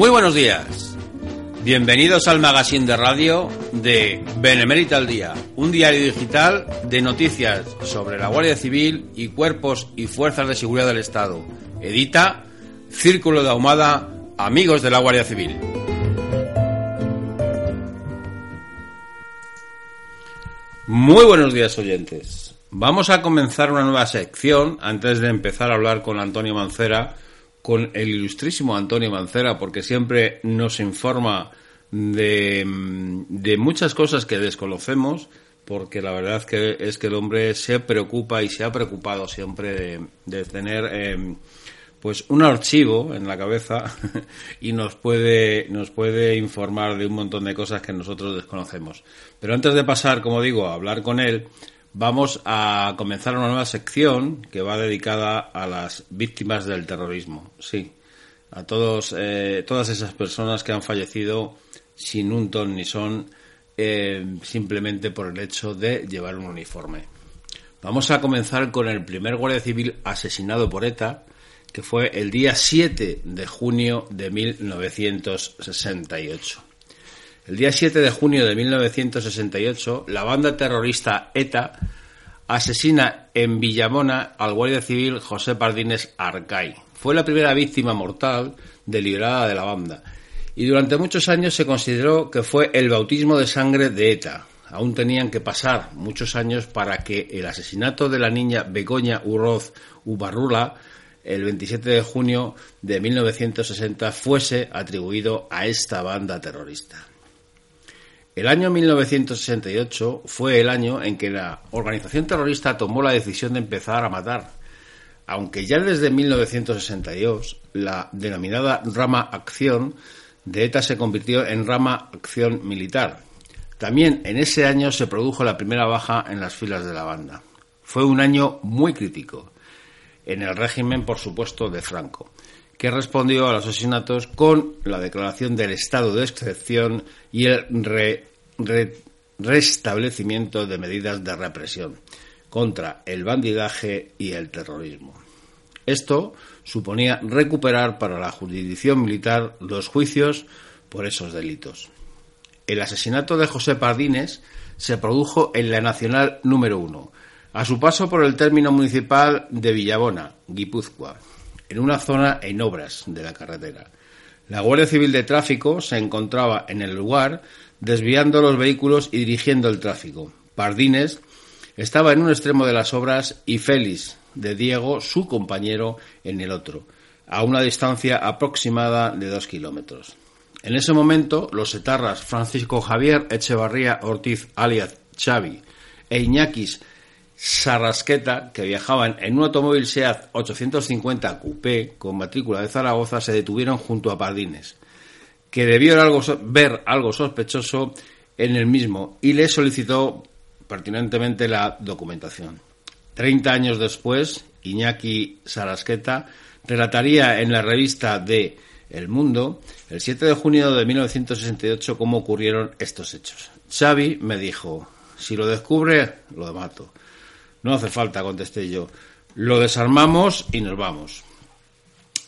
Muy buenos días. Bienvenidos al magazine de radio de Benemérita al Día, un diario digital de noticias sobre la Guardia Civil y cuerpos y fuerzas de seguridad del Estado. Edita Círculo de Ahumada, amigos de la Guardia Civil. Muy buenos días oyentes. Vamos a comenzar una nueva sección antes de empezar a hablar con Antonio Mancera con el ilustrísimo Antonio Mancera, porque siempre nos informa de, de, muchas cosas que desconocemos, porque la verdad que es que el hombre se preocupa y se ha preocupado siempre de, de tener eh, pues un archivo en la cabeza y nos puede, nos puede informar de un montón de cosas que nosotros desconocemos. Pero antes de pasar, como digo, a hablar con él, vamos a comenzar una nueva sección que va dedicada a las víctimas del terrorismo. Sí, a todos, eh, todas esas personas que han fallecido sin un ton ni son, eh, simplemente por el hecho de llevar un uniforme. Vamos a comenzar con el primer guardia civil asesinado por ETA, que fue el día 7 de junio de 1968. El día 7 de junio de 1968, la banda terrorista ETA asesina en Villamona al guardia civil José Pardines Arcay. Fue la primera víctima mortal deliberada de la banda y durante muchos años se consideró que fue el bautismo de sangre de ETA. Aún tenían que pasar muchos años para que el asesinato de la niña Begoña Urroz Ubarrula el 27 de junio de 1960 fuese atribuido a esta banda terrorista. El año 1968 fue el año en que la organización terrorista tomó la decisión de empezar a matar, aunque ya desde 1962 la denominada rama acción de ETA se convirtió en rama acción militar. También en ese año se produjo la primera baja en las filas de la banda. Fue un año muy crítico en el régimen, por supuesto, de Franco, que respondió a los asesinatos con la declaración del estado de excepción y el restablecimiento de medidas de represión contra el bandidaje y el terrorismo. Esto suponía recuperar para la jurisdicción militar los juicios por esos delitos. El asesinato de José Pardines se produjo en la Nacional número 1, a su paso por el término municipal de Villabona, Guipúzcoa, en una zona en obras de la carretera. La Guardia Civil de Tráfico se encontraba en el lugar desviando los vehículos y dirigiendo el tráfico. Pardines estaba en un extremo de las obras y Félix de Diego, su compañero, en el otro, a una distancia aproximada de dos kilómetros. En ese momento, los etarras Francisco Javier Echevarría Ortiz alias Xavi e Iñakis Sarrasqueta, que viajaban en un automóvil SEAT 850 Coupé con matrícula de Zaragoza, se detuvieron junto a Pardines, que debió ver algo sospechoso en el mismo y le solicitó pertinentemente la documentación. Treinta años después, Iñaki Sarasqueta relataría en la revista de El Mundo, el 7 de junio de 1968, cómo ocurrieron estos hechos. Xavi me dijo, si lo descubre, lo mato. No hace falta, contesté yo. Lo desarmamos y nos vamos.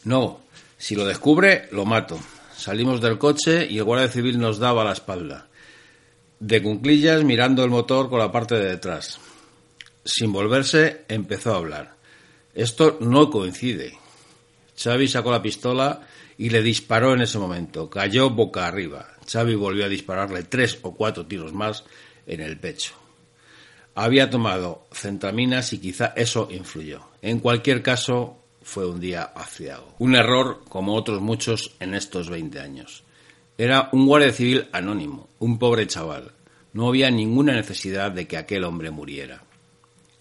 No, si lo descubre, lo mato. Salimos del coche y el guardia civil nos daba la espalda. De cunclillas mirando el motor con la parte de detrás. Sin volverse, empezó a hablar. Esto no coincide. Xavi sacó la pistola y le disparó en ese momento. Cayó boca arriba. Xavi volvió a dispararle tres o cuatro tiros más en el pecho había tomado centraminas y quizá eso influyó. En cualquier caso, fue un día aciago. Un error como otros muchos en estos 20 años. Era un guardia civil anónimo, un pobre chaval. No había ninguna necesidad de que aquel hombre muriera.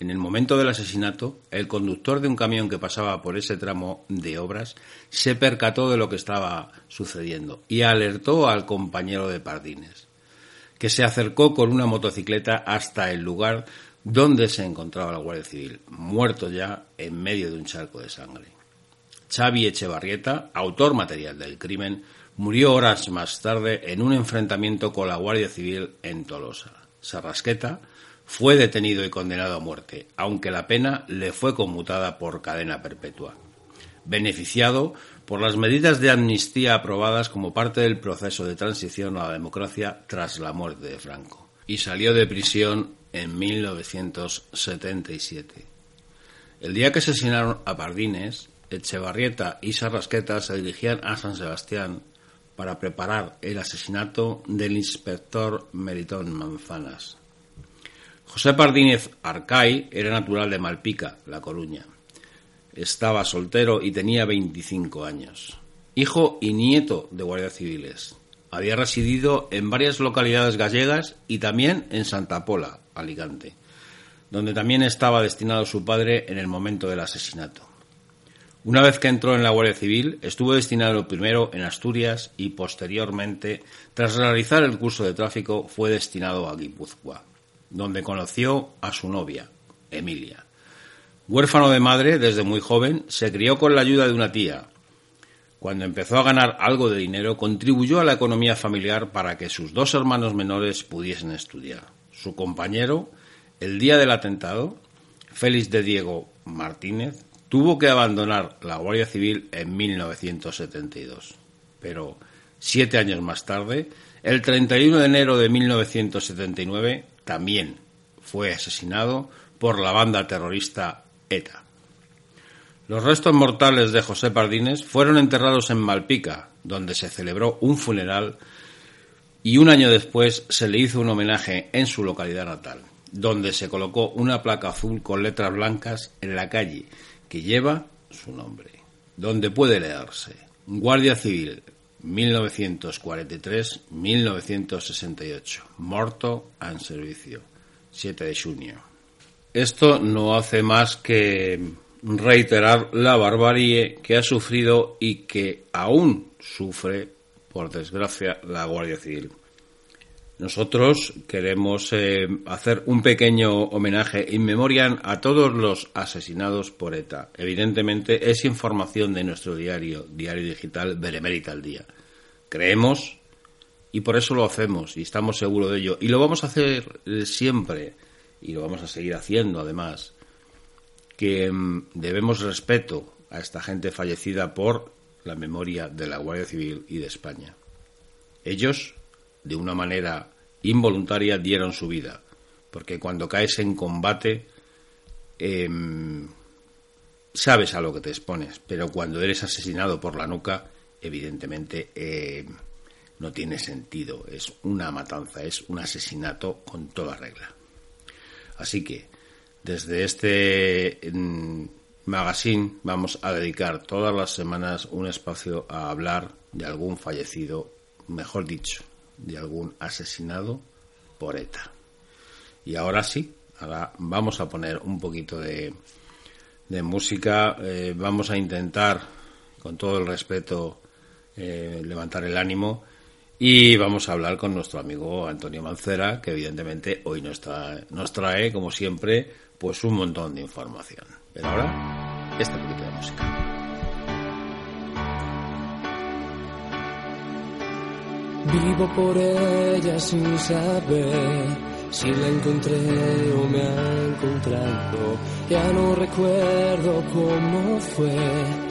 En el momento del asesinato, el conductor de un camión que pasaba por ese tramo de obras se percató de lo que estaba sucediendo y alertó al compañero de Pardines, que se acercó con una motocicleta hasta el lugar donde se encontraba la Guardia Civil, muerto ya en medio de un charco de sangre. Xavi Echevarrieta, autor material del crimen, murió horas más tarde en un enfrentamiento con la Guardia Civil en Tolosa. Sarrasqueta fue detenido y condenado a muerte, aunque la pena le fue conmutada por cadena perpetua. Beneficiado por las medidas de amnistía aprobadas como parte del proceso de transición a la democracia tras la muerte de Franco. Y salió de prisión en 1977. El día que asesinaron a Pardines, Echevarrieta y Sarrasqueta se dirigían a San Sebastián para preparar el asesinato del inspector Meritón Manzanas. José Pardínez Arcay era natural de Malpica, La Coruña. Estaba soltero y tenía 25 años. Hijo y nieto de guardias civiles. Había residido en varias localidades gallegas y también en Santa Pola, Alicante, donde también estaba destinado su padre en el momento del asesinato. Una vez que entró en la Guardia Civil, estuvo destinado primero en Asturias y posteriormente, tras realizar el curso de tráfico, fue destinado a Guipúzcoa, donde conoció a su novia, Emilia. Huérfano de madre desde muy joven, se crió con la ayuda de una tía. Cuando empezó a ganar algo de dinero, contribuyó a la economía familiar para que sus dos hermanos menores pudiesen estudiar. Su compañero, el día del atentado, Félix de Diego Martínez, tuvo que abandonar la Guardia Civil en 1972. Pero siete años más tarde, el 31 de enero de 1979, también fue asesinado por la banda terrorista Los restos mortales de José Pardines fueron enterrados en Malpica, donde se celebró un funeral y un año después se le hizo un homenaje en su localidad natal, donde se colocó una placa azul con letras blancas en la calle que lleva su nombre, donde puede leerse Guardia Civil 1943-1968, morto en servicio, 7 de junio. Esto no hace más que reiterar la barbarie que ha sufrido y que aún sufre, por desgracia, la Guardia Civil. Nosotros queremos eh, hacer un pequeño homenaje in memoriam a todos los asesinados por ETA. Evidentemente es información de nuestro diario, diario digital Benemérita al Día. Creemos y por eso lo hacemos y estamos seguros de ello. Y lo vamos a hacer eh, siempre y lo vamos a seguir haciendo además. Que mm, debemos respeto a esta gente fallecida por la memoria de la Guardia Civil y de España. Ellos de una manera involuntaria dieron su vida, porque cuando caes en combate em, sabes a lo que te expones, pero cuando eres asesinado por la nuca, evidentemente em, no tiene sentido, es una matanza, es un asesinato con toda regla. Así que desde este em, magazine vamos a dedicar todas las semanas un espacio a hablar de algún fallecido, mejor dicho, de algún asesinado por ETA. Y ahora sí, ahora vamos a poner un poquito de, de música, eh, vamos a intentar, con todo el respeto, eh, levantar el ánimo y vamos a hablar con nuestro amigo Antonio Mancera, que evidentemente hoy nos, nos trae, como siempre, pues un montón de información. Pero ahora, este poquito de música. Vivo por ella sin saber si la encontré o me ha encontrado. Ya no recuerdo cómo fue,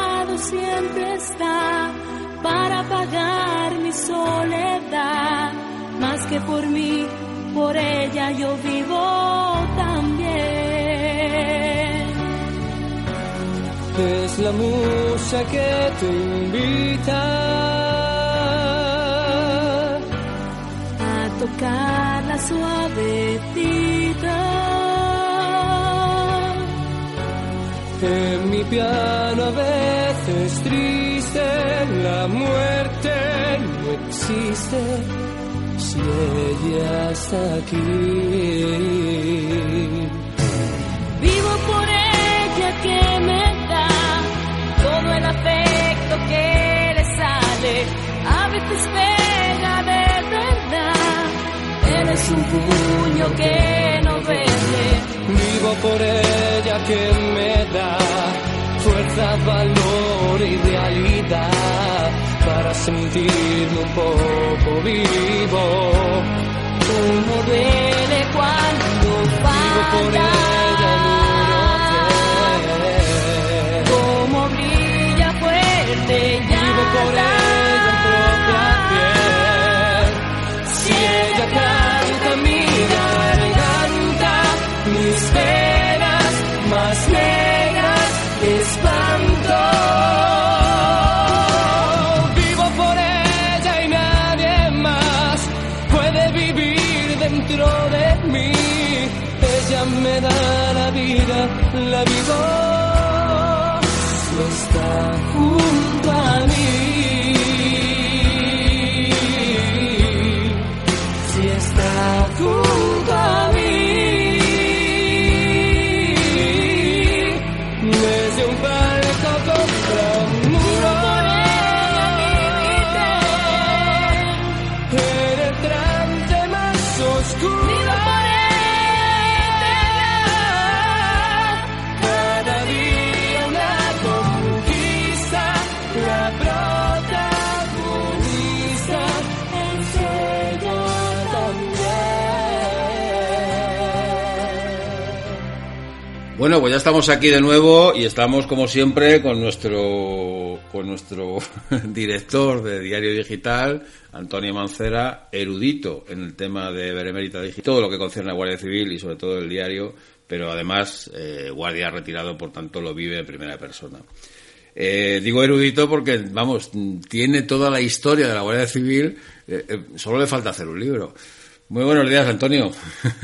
siempre está para pagar mi soledad, más que por mí, por ella yo vivo también. es la musa que te invita a tocar la suavecita. En mi piano a triste, la muerte no existe si ella está aquí. Vivo por ella que me da todo el afecto que le sale. A veces pega de verdad. Eres un puño que no vende. Vivo por ella que me da fuerza, valor y realidad para sentirme un poco vivo. Como duele cuando falla. Bueno, pues ya estamos aquí de nuevo y estamos como siempre con nuestro con nuestro director de Diario Digital, Antonio Mancera, erudito en el tema de Benemérita Digital, todo lo que concierne a Guardia Civil y sobre todo el diario, pero además eh, guardia retirado, por tanto lo vive en primera persona. Eh, digo erudito porque, vamos, tiene toda la historia de la Guardia Civil, eh, eh, solo le falta hacer un libro. Muy buenos días, Antonio.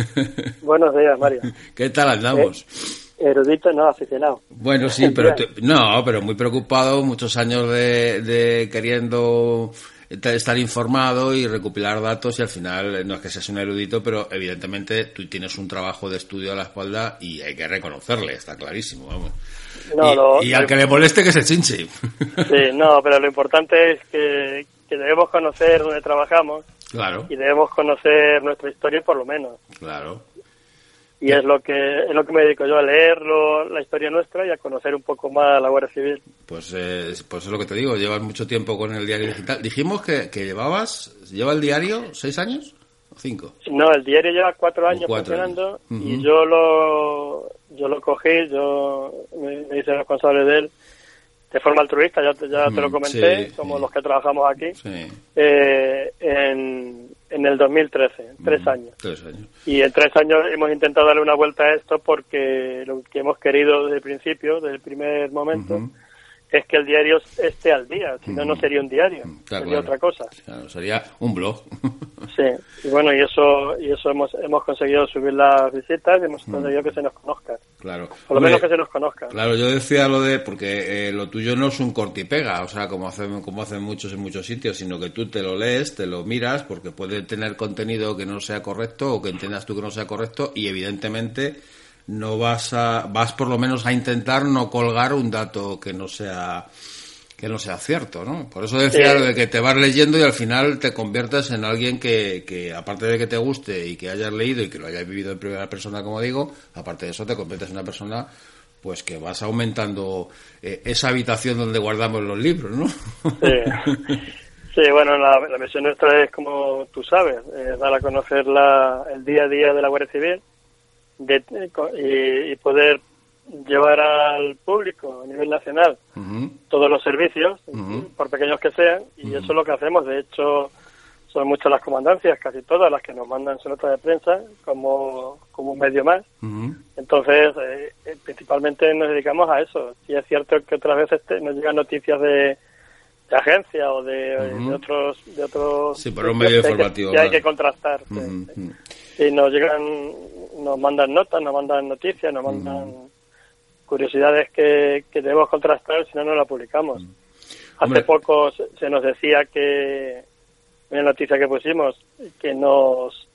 Buenos días, Mario. ¿Qué tal andamos? Erudito, no, aficionado. Bueno, sí, pero te- no, pero muy preocupado, muchos años de, de queriendo estar informado y recopilar datos y al final eh, no es que seas un erudito, pero evidentemente tú tienes un trabajo de estudio a la espalda y hay que reconocerle, está clarísimo, vamos. No, y, lo- y al que le moleste que se chinche. Sí, no, pero lo importante es que, que debemos conocer dónde trabajamos claro, y debemos conocer nuestra historia por lo menos. claro. Y es lo que es lo que me dedico yo a leerlo, la historia nuestra y a conocer un poco más la Guardia Civil. Pues, eh, pues es lo que te digo, llevas mucho tiempo con el diario digital. Dijimos que, que llevabas, ¿lleva el diario seis años o cinco? No, el diario lleva cuatro años cuatro funcionando años. y yo lo yo lo cogí, yo me, me hice responsable de él de forma altruista, ya, te- ya te lo comenté, sí, como sí. los que trabajamos aquí, Sí. eh, en, en el 2013, tres Mm, años. Tres años. Y en tres años hemos intentado darle una vuelta a esto porque lo que hemos querido desde el principio, desde el primer momento. Es que el diario esté al día, si no, no Ujú. sería un diario, Claro, sería claro. otra cosa. Claro, sería un blog. Sí, y bueno, y eso y eso hemos, hemos conseguido subir las visitas y hemos conseguido que se nos conozca, claro. por lo menos que se nos conozca. Claro, yo decía lo de, porque eh, lo tuyo no es un corte y pega, o sea, como hacen, como hacen muchos en muchos sitios, sino que tú te lo lees, te lo miras, porque puede tener contenido que no sea correcto o que entiendas tú que no sea correcto y evidentemente no vas a, vas por lo menos a intentar no colgar un dato que no sea que no sea cierto, ¿no? Por eso decía Sí. lo de que te vas leyendo y al final te conviertes en alguien que, que, aparte de que te guste y que hayas leído y que lo hayas vivido en primera persona, como digo, aparte de eso te conviertes en una persona pues que vas aumentando eh, esa habitación donde guardamos los libros, ¿no? Sí. Sí, bueno, la, la misión nuestra es, como tú sabes, eh, dar a conocer la, el día a día de la Guardia Civil de- y, y poder llevar al público a nivel nacional todos los servicios, por pequeños que sean, y eso es lo que hacemos. De hecho, son muchas las comandancias, casi todas las que nos mandan su nota de prensa como, como un medio más. Entonces, eh, eh, principalmente nos dedicamos a eso. Y es cierto que otras veces nos llegan noticias de, de agencia o de, otros de otros sí, por un medio informativo que, hay que contrastar y nos llegan nos mandan notas nos mandan noticias nos mandan curiosidades que, que debemos contrastar si no no la publicamos. Hace poco se nos decía que una noticia que pusimos que nos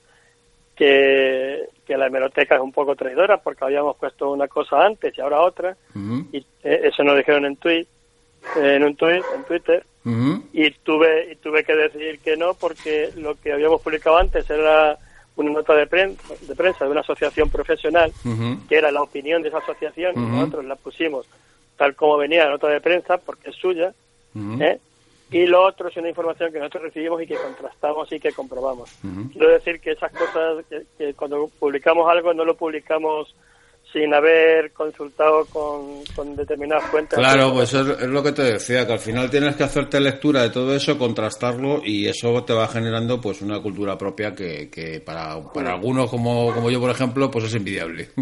que, que la hemeroteca es un poco traidora porque habíamos puesto una cosa antes y ahora otra y eh, eso nos dijeron en tweet en un tweet en Twitter. Y tuve y tuve que decir que no porque lo que habíamos publicado antes era una nota de prensa de, prensa de una asociación profesional que era la opinión de esa asociación y nosotros la pusimos tal como venía la nota de prensa porque es suya ¿eh? y lo otro es una información que nosotros recibimos y que contrastamos y que comprobamos. Quiero decir que esas cosas, que, cuando publicamos algo no lo publicamos sin haber consultado con, con determinadas fuentes. Claro, pues es, es, lo que te decía, que al final tienes que hacerte lectura de todo eso, contrastarlo y eso te va generando pues una cultura propia que, que para, para algunos como, como yo, por ejemplo, pues es envidiable.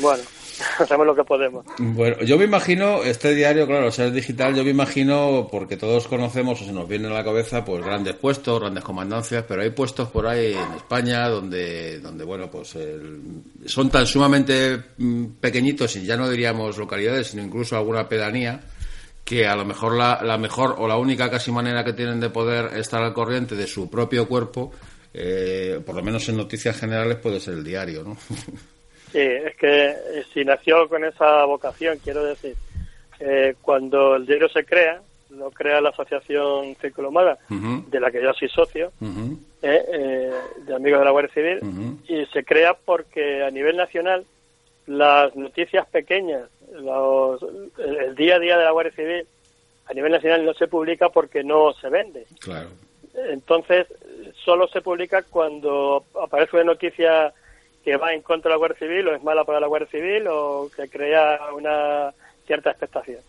Bueno, hacemos lo que podemos. Bueno, yo me imagino, este diario, claro, o digital, yo me imagino, porque todos conocemos o se nos viene a la cabeza, pues grandes puestos, grandes comandancias, pero hay puestos por ahí en España donde, donde bueno, pues son tan sumamente mm, pequeñitos, y ya no diríamos localidades, sino incluso alguna pedanía, que a lo mejor la, la mejor o la única casi manera que tienen de poder estar al corriente de su propio cuerpo, eh, por lo menos en noticias generales, puede ser el diario, ¿no? Sí, es que eh, si nació con esa vocación, quiero decir, eh, cuando el diario se crea, lo crea la Asociación Círculo Humana, de la que yo soy socio, eh, de amigos de la Guardia Civil, y se crea porque a nivel nacional las noticias pequeñas, los, el, día a día de la Guardia Civil, a nivel nacional no se publica porque no se vende. Claro. Entonces, solo se publica cuando aparece una noticia que va en contra de la Guardia Civil o es mala para la Guardia Civil o que crea una cierta expectación.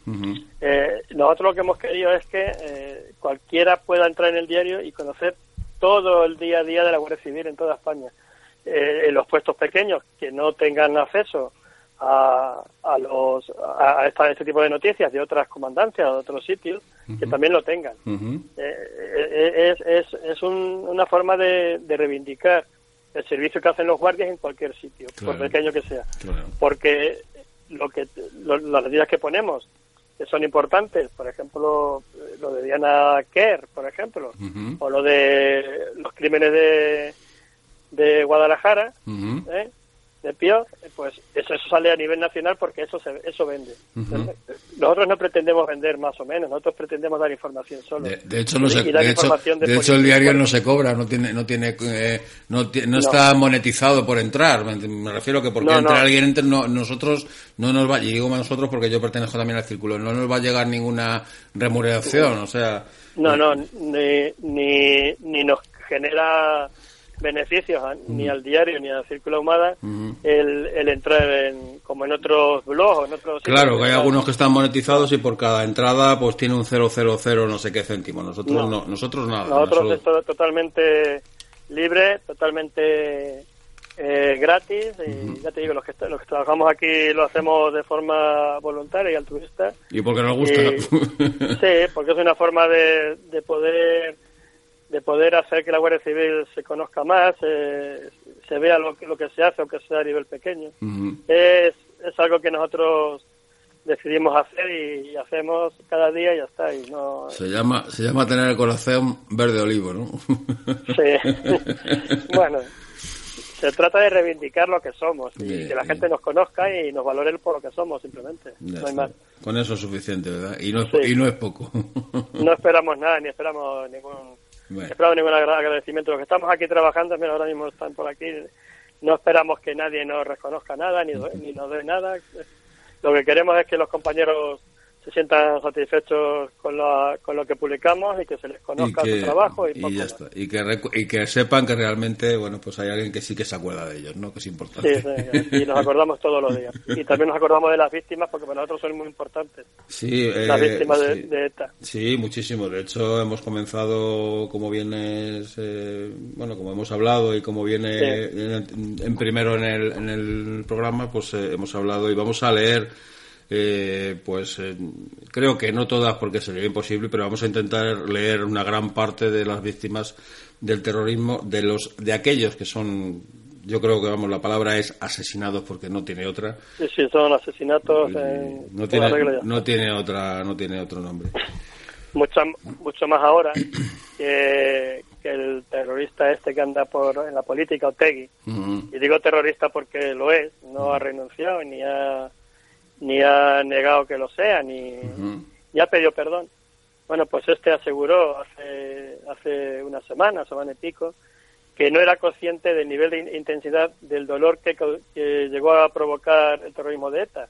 Eh, nosotros lo que hemos querido es que eh, cualquiera pueda entrar en el diario y conocer todo el día a día de la Guardia Civil en toda España. Eh, en los puestos pequeños que no tengan acceso a, a, los, a, este tipo de noticias de otras comandancias o de otros sitios, que también lo tengan. es es, es una forma de, de reivindicar el servicio que hacen los guardias en cualquier sitio, por pequeño que sea. Porque lo que las medidas que ponemos que son importantes, por ejemplo, lo de Diana Kerr, por ejemplo, o lo de los crímenes de, de Guadalajara, ¿eh? De Pío, pues eso, eso sale a nivel nacional porque eso se, eso vende. Nosotros no pretendemos vender más o menos, nosotros pretendemos dar información solo. De, hecho, no se, de, hecho, el diario no se cobra, no tiene, no tiene, eh, no, no, está monetizado por entrar. Me, refiero que porque entre alguien entre, nosotros no nos va, y digo nosotros porque yo pertenezco también al círculo, no nos va a llegar ninguna remuneración, o sea. No, no, ni, ni, ni nos genera beneficios ni al diario ni al Círculo Humada el, el, entrar en, como en otros blogs en otros claro que hay algunos que están monetizados y por cada entrada pues tiene un 000 no sé qué céntimo. Nosotros no, nosotros nada nosotros es totalmente libre totalmente eh, gratis y ya te digo los que los que trabajamos aquí lo hacemos de forma voluntaria y altruista. Y porque nos gusta. Sí porque es una forma de, de poder de poder hacer que la Guardia Civil se conozca más, eh, se vea lo que, lo que se hace, aunque sea a nivel pequeño. es, es algo que nosotros decidimos hacer y, hacemos cada día y ya está. Y no... Se llama se llama tener el corazón verde olivo, ¿no? sí. bueno, se trata de reivindicar lo que somos y que la gente nos conozca y nos valore por lo que somos, simplemente. no hay más. Con eso es suficiente, ¿verdad? Y no es, y no es poco. no esperamos nada, ni esperamos ningún bueno. esperamos ningún agradecimiento. Los que estamos aquí trabajando, mira, ahora mismo están por aquí, no esperamos que nadie nos reconozca nada, ni, ni nos dé nada. Lo que queremos es que los compañeros se sientan satisfechos con, con lo que publicamos y que se les conozca su trabajo y, y ya está. Y que y que sepan que realmente bueno pues hay alguien que sí que se acuerda de ellos no que es importante. Sí, sí y nos acordamos todos los días. Y también nos acordamos de las víctimas porque para nosotros son muy importantes. Sí las eh, víctimas de, ETA sí muchísimo. De hecho hemos comenzado como vienes eh, bueno como hemos hablado y como viene en, primero en el, en el programa pues eh, hemos hablado y vamos a leer eh, pues eh, creo que no todas porque sería imposible, pero vamos a intentar leer una gran parte de las víctimas del terrorismo, de los de aquellos que son yo creo que vamos la palabra es asesinados porque no tiene otra. Sí, sí son asesinatos no tiene no tiene otra no tiene otro nombre. Mucho mucho más ahora que, el terrorista este que anda por en la política Otegui. Y digo terrorista porque lo es no ha renunciado ni ha ni ha negado que lo sea, ni, ha pedido perdón. Bueno, pues este aseguró hace, hace una semana, semana y pico, que no era consciente del nivel de intensidad del dolor que, llegó a provocar el terrorismo de ETA.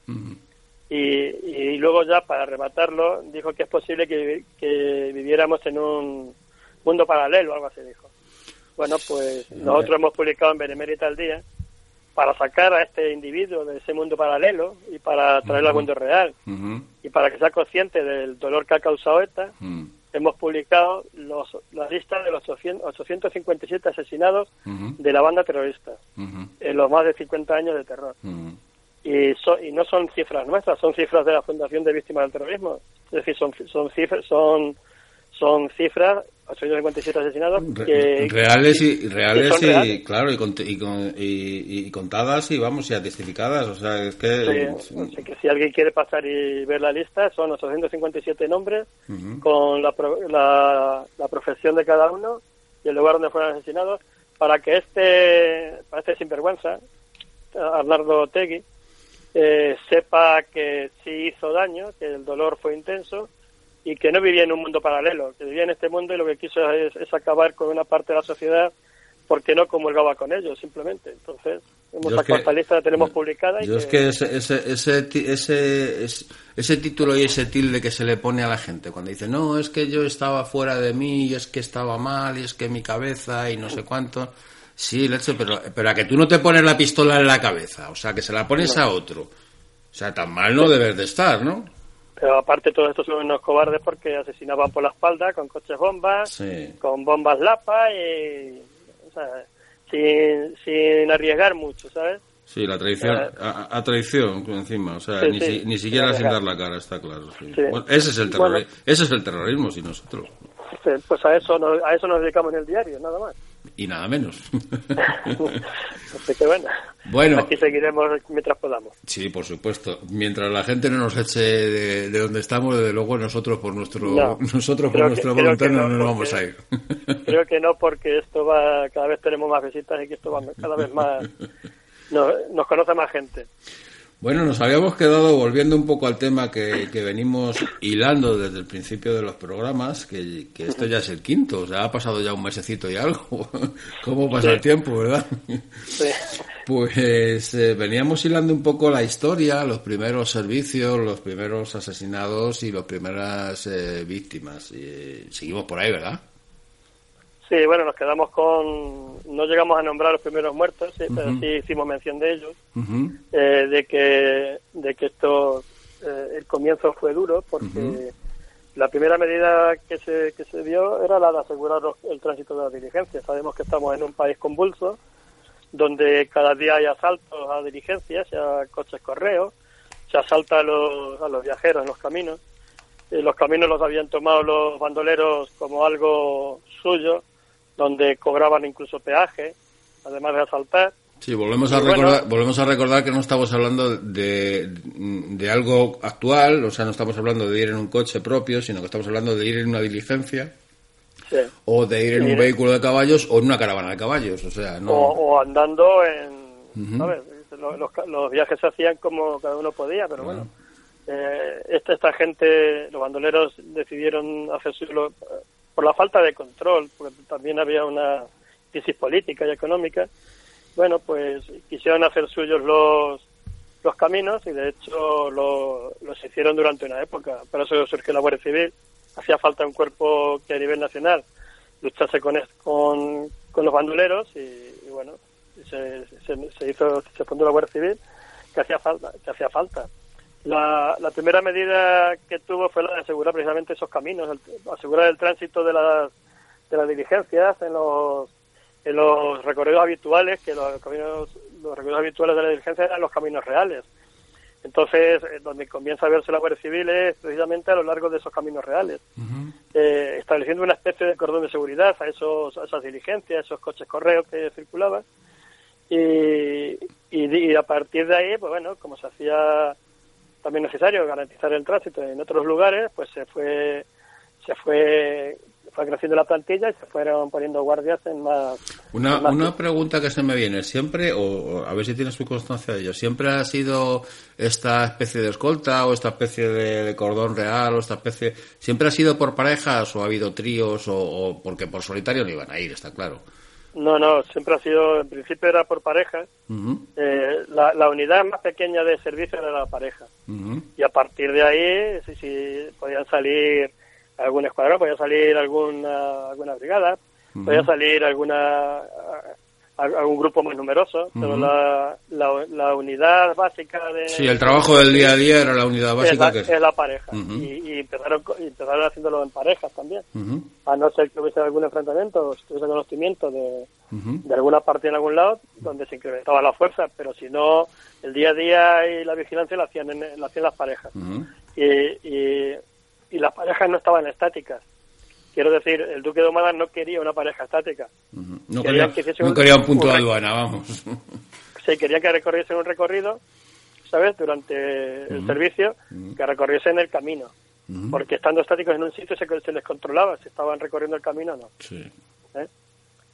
y, y, luego ya, para rematarlo, dijo que es posible que, que viviéramos en un mundo paralelo, algo así dijo. Bueno, pues nosotros hemos publicado en Benemérita al día para sacar a este individuo de ese mundo paralelo y para traerlo al mundo real. Y para que sea consciente del dolor que ha causado esta, hemos publicado los, la lista de los 857 asesinados de la banda terrorista en los más de 50 años de terror. Y, y no son cifras nuestras, son cifras de la Fundación de Víctimas del Terrorismo. Es decir, son, son cifras, son son cifras 857 asesinados que, reales y reales y claro y, contadas y vamos ya testificadas o sea es que, que si alguien quiere pasar y ver la lista son 857 nombres con la, la, profesión de cada uno y el lugar donde fueron asesinados. Para que este para este sinvergüenza Arnaldo Tegui eh, sepa que sí hizo daño que el dolor fue intenso y que no vivía en un mundo paralelo, que vivía en este mundo y lo que quiso es, acabar con una parte de la sociedad porque no comulgaba con ellos, simplemente. Entonces, hemos sacado esta lista, la tenemos publicada. Y yo es que ese, ese, ese, ese, título y ese tilde que se le pone a la gente cuando dice, no, es que yo estaba fuera de mí, y es que estaba mal, y es que mi cabeza, y no sé cuánto. Sí, leche, pero, pero a que tú no te pones la pistola en la cabeza, o sea, que se la pones a otro. O sea, tan mal no debes de estar, ¿no? Pero aparte todos estos son unos cobardes porque asesinaban por la espalda con coches bombas, con bombas lapa y sin, sin arriesgar mucho, ¿sabes? Sí, la traición, eh, a, traición encima, o sea, ni, ni, siquiera sin dar la cara, está claro. ese, es el ese es el terrorismo, si nosotros. pues a eso, a eso nos dedicamos en el diario, nada más y nada menos. Así que bueno, bueno, aquí seguiremos mientras podamos. Sí, por supuesto. Mientras la gente no nos eche de, donde estamos, desde luego nosotros por nuestro nosotros por nuestra voluntad no, nos vamos a ir. Creo que no, porque esto va cada vez tenemos más visitas y que esto va cada vez más nos conoce más gente. Bueno, nos habíamos quedado volviendo un poco al tema que, venimos hilando desde el principio de los programas, que, esto ya es el quinto, o sea, ha pasado ya un mesecito y algo. ¿Cómo pasa el tiempo, verdad? Sí. Pues eh, veníamos hilando un poco la historia, los primeros servicios, los primeros asesinados y las primeras eh, víctimas. Y, eh, seguimos por ahí, ¿verdad? Sí, bueno, nos quedamos con. No llegamos a nombrar los primeros muertos, sí, pero sí hicimos mención de ellos, eh, de que de que esto. Eh, el comienzo fue duro, porque la primera medida que se, que se dio era la de asegurar el tránsito de las diligencias. Sabemos que estamos en un país convulso, donde cada día hay asaltos a diligencias, a coches correos, se asalta a los, a los viajeros en los caminos. Eh, los caminos los habían tomado los bandoleros como algo suyo donde cobraban incluso peaje, además de asaltar. Sí, volvemos a, recordar, volvemos a recordar que no estamos hablando de, de, algo actual, o sea, no estamos hablando de ir en un coche propio, sino que estamos hablando de ir en una diligencia, o de ir en un vehículo de caballos o en una caravana de caballos, o sea, no... O, andando en... Los, viajes se hacían como cada uno podía, pero bueno. Eh, esta, esta gente, los bandoleros decidieron hacer por la falta de control, porque también había una crisis política y económica, bueno, pues quisieron hacer suyos los los caminos y de hecho lo, los hicieron durante una época. Por eso surgió la Guardia Civil. Hacía falta un cuerpo que a nivel nacional luchase con, con, con los bandoleros y, bueno, se, se, hizo, se fundó la Guardia Civil que hacía falta, que hacía falta. La, la primera medida que tuvo fue la de asegurar precisamente esos caminos, asegurar el tránsito de las, de las diligencias en los, en los recorridos habituales, que los, caminos, los recorridos habituales de la diligencia eran los caminos reales. Entonces, eh, donde comienza a verse la Guardia Civil es precisamente a lo largo de esos caminos reales, eh, estableciendo una especie de cordón de seguridad a, esos, a esas diligencias, a esos coches correos que circulaban. Y, y, a partir de ahí, pues bueno, como se hacía también necesario garantizar el tránsito en otros lugares, pues se fue se fue fue creciendo la plantilla y se fueron poniendo guardias en más. Una, una pregunta que se me viene, siempre, o, a ver si tienes tu constancia de ello, ¿siempre ha sido esta especie de escolta o esta especie de, cordón real o esta especie, siempre ha sido por parejas o ha habido tríos o, porque por solitario no iban a ir, está claro? No, no, siempre ha sido, en principio era por parejas. Eh, la, la, unidad más pequeña de servicio era la pareja. Y a partir de ahí, sí, sí, podían salir algún escuadrón, podía salir alguna, alguna brigada, podía salir alguna algún grupo más numeroso, pero la, la, unidad básica de... Sí, el trabajo del día a día era la unidad básica. Es la, es la pareja. y, empezaron, empezaron haciéndolo en parejas también. A no ser que hubiese algún enfrentamiento o tuviese conocimiento de, de alguna parte en algún lado donde se incrementaba la fuerza, pero si no, el día a día y la vigilancia la hacían, en, la hacían las parejas. y, y y las parejas no estaban estáticas. Quiero decir, el duque de Humada no quería una pareja estática. No quería, un, punto de aduana, vamos. Sí, quería que recorriesen un recorrido, ¿sabes? Durante el servicio, que recorriesen el camino. Porque estando estáticos en un sitio se, se, les controlaba si estaban recorriendo el camino o no. Sí. ¿Eh?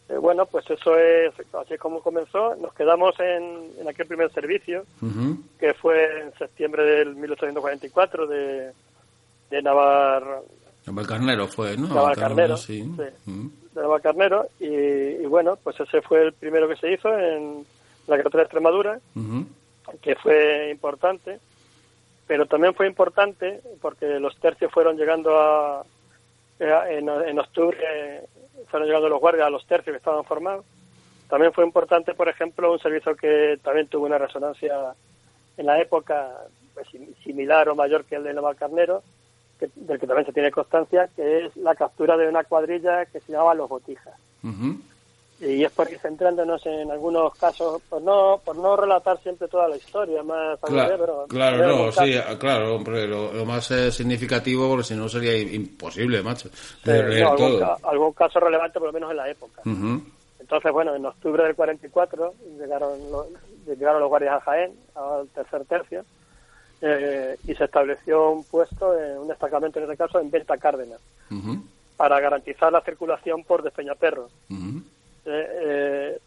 Eh, bueno, pues eso es así es como comenzó. Nos quedamos en, en aquel primer servicio, que fue en septiembre del 1844 de de Navar... Carnero fue, ¿no? Navar Carnero, sí. Mm. De Carnero. Y, bueno, pues ese fue el primero que se hizo en la carretera de Extremadura, que fue importante. Pero también fue importante porque los tercios fueron llegando a... En, en octubre fueron llegando los guardias a los tercios que estaban formados. También fue importante, por ejemplo, un servicio que también tuvo una resonancia en la época pues, similar o mayor que el de Naval Carnero, del que también se tiene constancia, que es la captura de una cuadrilla que se llamaba Los Botijas. Y es porque centrándonos en algunos casos, por no, por no relatar siempre toda la historia, más claro, pero claro, no, sí, claro, hombre, lo, más eh, significativo, porque si no sería imposible, macho, de algún, caso relevante, por lo menos en la época. Entonces, bueno, en octubre del 44 llegaron llegaron los guardias a Jaén, al tercer tercio, eh, y se estableció un puesto, en un destacamento en este caso, en Venta Cárdenas, para garantizar la circulación por Despeñaperro. Eh,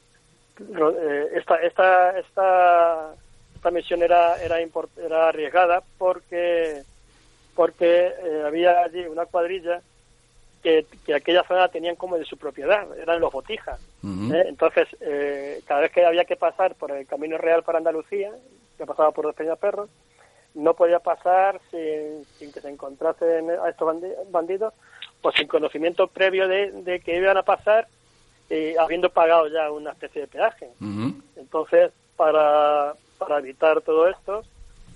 eh, esta, esta, esta, esta misión era, era, era arriesgada porque, porque había allí una cuadrilla que, que, aquella zona tenían como de su propiedad, eran los botijas. Entonces, cada vez que había que pasar por el Camino Real para Andalucía, que pasaba por Despeñaperro, no podía pasar sin, que se encontrasen a estos bandidos, pues sin conocimiento previo de, que iban a pasar, eh, habiendo pagado ya una especie de peaje. Entonces, para, para evitar todo esto,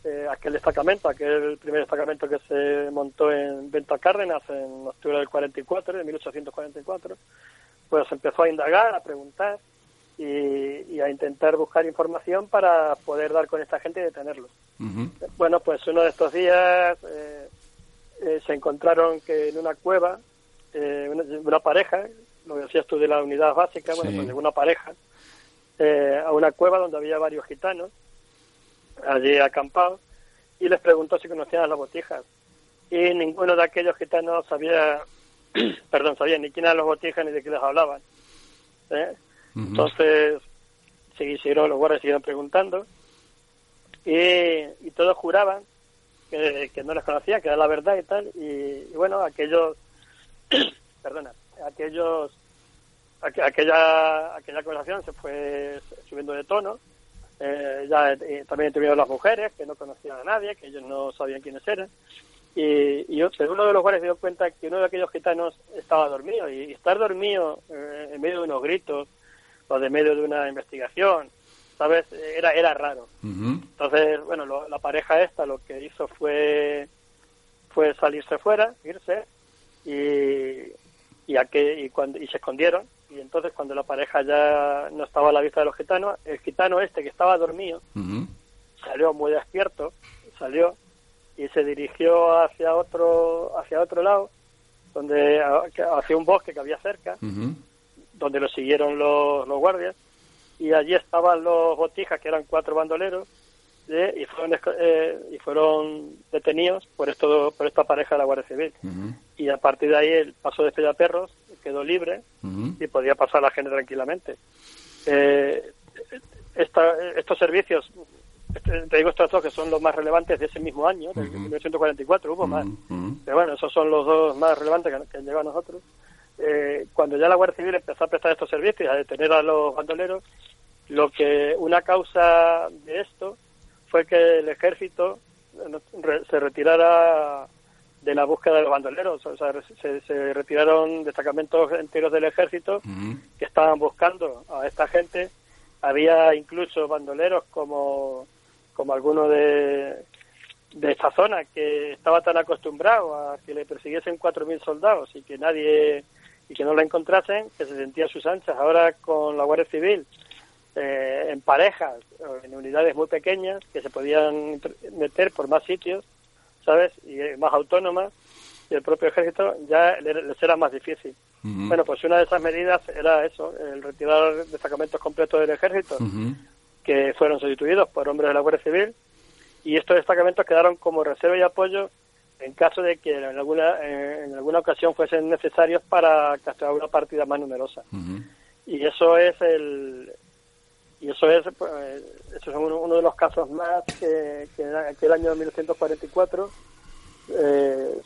eh, aquel destacamento, aquel primer destacamento que se montó en Venta Cárdenas en octubre del 44, de 1844, pues empezó a indagar, a preguntar y, a intentar buscar información para poder dar con esta gente y detenerlos. Bueno, pues uno de estos días eh, eh, se encontraron que en una cueva, eh, una, pareja, lo que decías tú de la unidad básica, bueno, pues una pareja, a una cueva donde había varios gitanos, allí acampados, y les preguntó si conocían a las botijas. Y ninguno de aquellos gitanos sabía, perdón, sabía ni quién eran los botijas ni de qué les hablaban. Entonces, siguieron, los guardias siguieron preguntando y, todos juraban que, no les conocían, que era la verdad y tal. Y, bueno, aquellos, perdona, aquellos, aquella, aquella conversación se fue subiendo de tono eh, ya eh, también tuvieron las mujeres, que no conocían a nadie, que ellos no sabían quiénes eran. Y, y uno de los guardias se dio cuenta que uno de aquellos gitanos estaba dormido. Y, estar dormido eh, en medio de unos gritos o de medio de una investigación, ¿sabes? Era, era raro. Entonces, bueno, la pareja esta lo que hizo fue, fue salirse fuera, irse, y, y, a que, y, cuando, y se escondieron. Y entonces cuando la pareja ya no estaba a la vista de los gitanos, el gitano este que estaba dormido salió muy despierto, salió y se dirigió hacia otro hacia otro lado, donde hacia un bosque que había cerca, donde lo siguieron los, los guardias y allí estaban los botijas que eran cuatro bandoleros y fueron eh, y fueron detenidos por esto por esta pareja de la Guardia Civil. Y a partir de ahí el paso de perros quedó libre y podía pasar la gente tranquilamente. Eh, estos servicios te digo estos dos que son los más relevantes de ese mismo año de 1944 hubo más. Pero bueno esos son los dos más relevantes que, que han llegado a nosotros eh, cuando ya la Guardia Civil empezó a prestar estos servicios a detener a los bandoleros lo que una causa de esto fue que el ejército se retirara de la búsqueda de los bandoleros, o sea, se, retiraron destacamentos enteros del ejército que estaban buscando a esta gente. Había incluso bandoleros como, como alguno de, de esta zona que estaba tan acostumbrado a que le persiguiesen 4.000 soldados y que nadie y que no la encontrasen, que se sentía a sus anchas. Ahora con la Guardia Civil eh, en parejas en unidades muy pequeñas que se podían meter por más sitios, ¿sabes? Y eh, más autónomas, y el propio ejército ya les era más difícil. Bueno, pues una de esas medidas era eso, el retirar destacamentos completos del ejército, que fueron sustituidos por hombres de la Guardia Civil, y estos destacamentos quedaron como reserva y apoyo en caso de que en alguna, en alguna ocasión fuesen necesarios para castrar una partida más numerosa. Y eso es el, y eso es pues, eso es uno, de los casos más que, que en aquel año 1944 eh,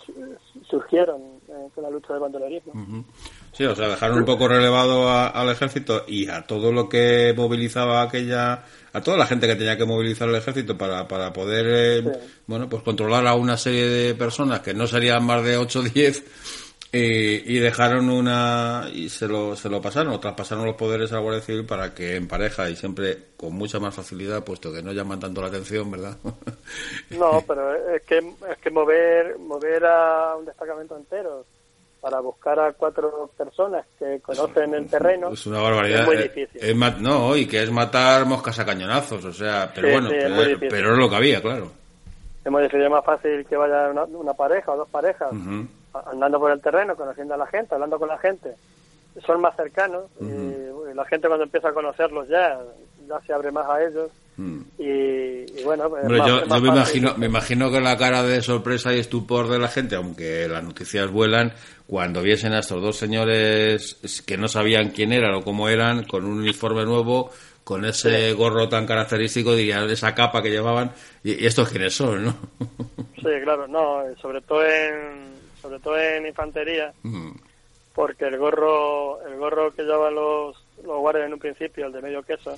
surgieron eh, con la lucha del bandolerismo. Sí, o sea, dejaron un poco relevado al ejército y a todo lo que movilizaba aquella, a toda la gente que tenía que movilizar el ejército para, para poder, eh, bueno, pues controlar a una serie de personas que no serían más de 8 o 10 y, dejaron una y se lo, se lo pasaron o traspasaron los poderes a la Guardia Civil para que en pareja y siempre con mucha más facilidad puesto que no llaman tanto la atención verdad no pero es que es que mover mover a un destacamento entero para buscar a cuatro personas que conocen el terreno es una barbaridad. es muy difícil. no y que es matar moscas a cañonazos o sea pero bueno pero, es lo que había claro. Es muy difícil es más fácil que vaya una, pareja o dos parejas andando por el terreno, conociendo a la gente, hablando con la gente, son más cercanos y la gente cuando empieza a conocerlos ya, ya se abre más a ellos. Mm. Y, bueno, pues, yo, me imagino, me imagino que la cara de sorpresa y estupor de la gente, aunque las noticias vuelan, cuando viesen a estos dos señores que no sabían quién eran o cómo eran, con un uniforme nuevo, con ese gorro tan característico, dirían, esa capa que llevaban, y, estos quiénes son, ¿no? sí, claro, no, sobre todo en, sobre todo en infantería, porque el gorro, el gorro que llevaban los, los guardias en un principio, el de medio queso,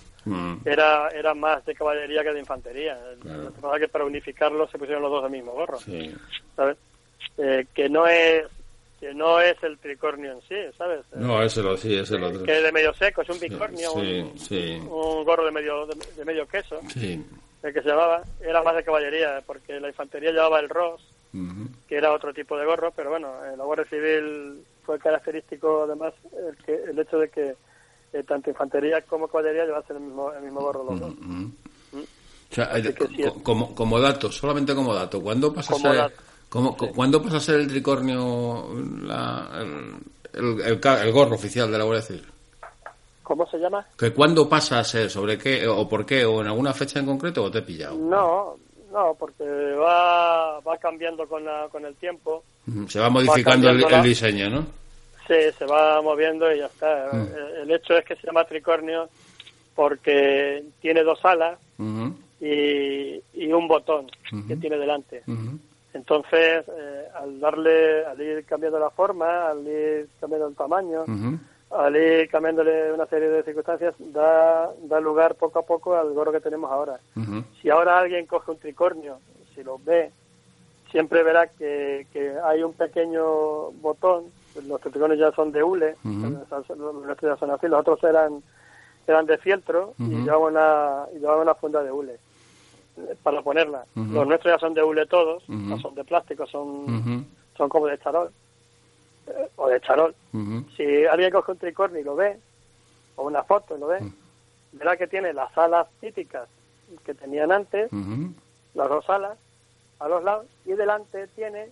era, era más de caballería que de infantería. Lo que pasa es que para unificarlos se pusieron los dos del mismo gorro. ¿Sabes? Eh, que no es que no es el tricornio en sí, ¿sabes? No, ese lo sí, ese lo otro. Que es de medio seco, es un bicornio, un, un, gorro de medio de, medio queso. El que se llamaba era más de caballería, porque la infantería llevaba el ros, que era otro tipo de gorro, pero bueno, en la Guardia Civil fue característico además el, que, el hecho de que eh, tanto infantería como caballería llevasen el mismo, el mismo gorro los dos. ¿Mm? como, como dato, solamente como dato, ¿cuándo pasa a ser, ¿cuándo pasa a ser el tricornio el, el, gorro oficial de la Guardia Civil? ¿Cómo se llama? ¿Que ¿Cuándo pasa a ser? ¿Sobre qué? ¿O por qué? ¿O en alguna fecha en concreto o te he pillado? No, no, porque va, va cambiando con, la, con el tiempo. Se va modificando el, diseño, ¿no? Sí, se va moviendo y ya está. Mm. El, hecho es que se llama tricornio porque tiene dos alas y, y, un botón que tiene delante. Entonces, eh, al darle, al ir cambiando la forma, al ir cambiando el tamaño, al ir cambiándole una serie de circunstancias, da, da lugar poco a poco al gorro que tenemos ahora. Si ahora alguien coge un tricornio, si lo ve, siempre verá que, que hay un pequeño botón, los tricornios ya son de hule, los ya son así, los otros eran eran de fieltro y llevaban una, y llevaban una funda de hule eh, para ponerla. Los nuestros ya son de hule todos, no son de plástico, son, son como de charol eh, o de charol. Si alguien coge un tricornio y lo ve, o una foto y lo ve, verá que tiene las alas típicas que tenían antes, las dos alas, a los lados, y delante tiene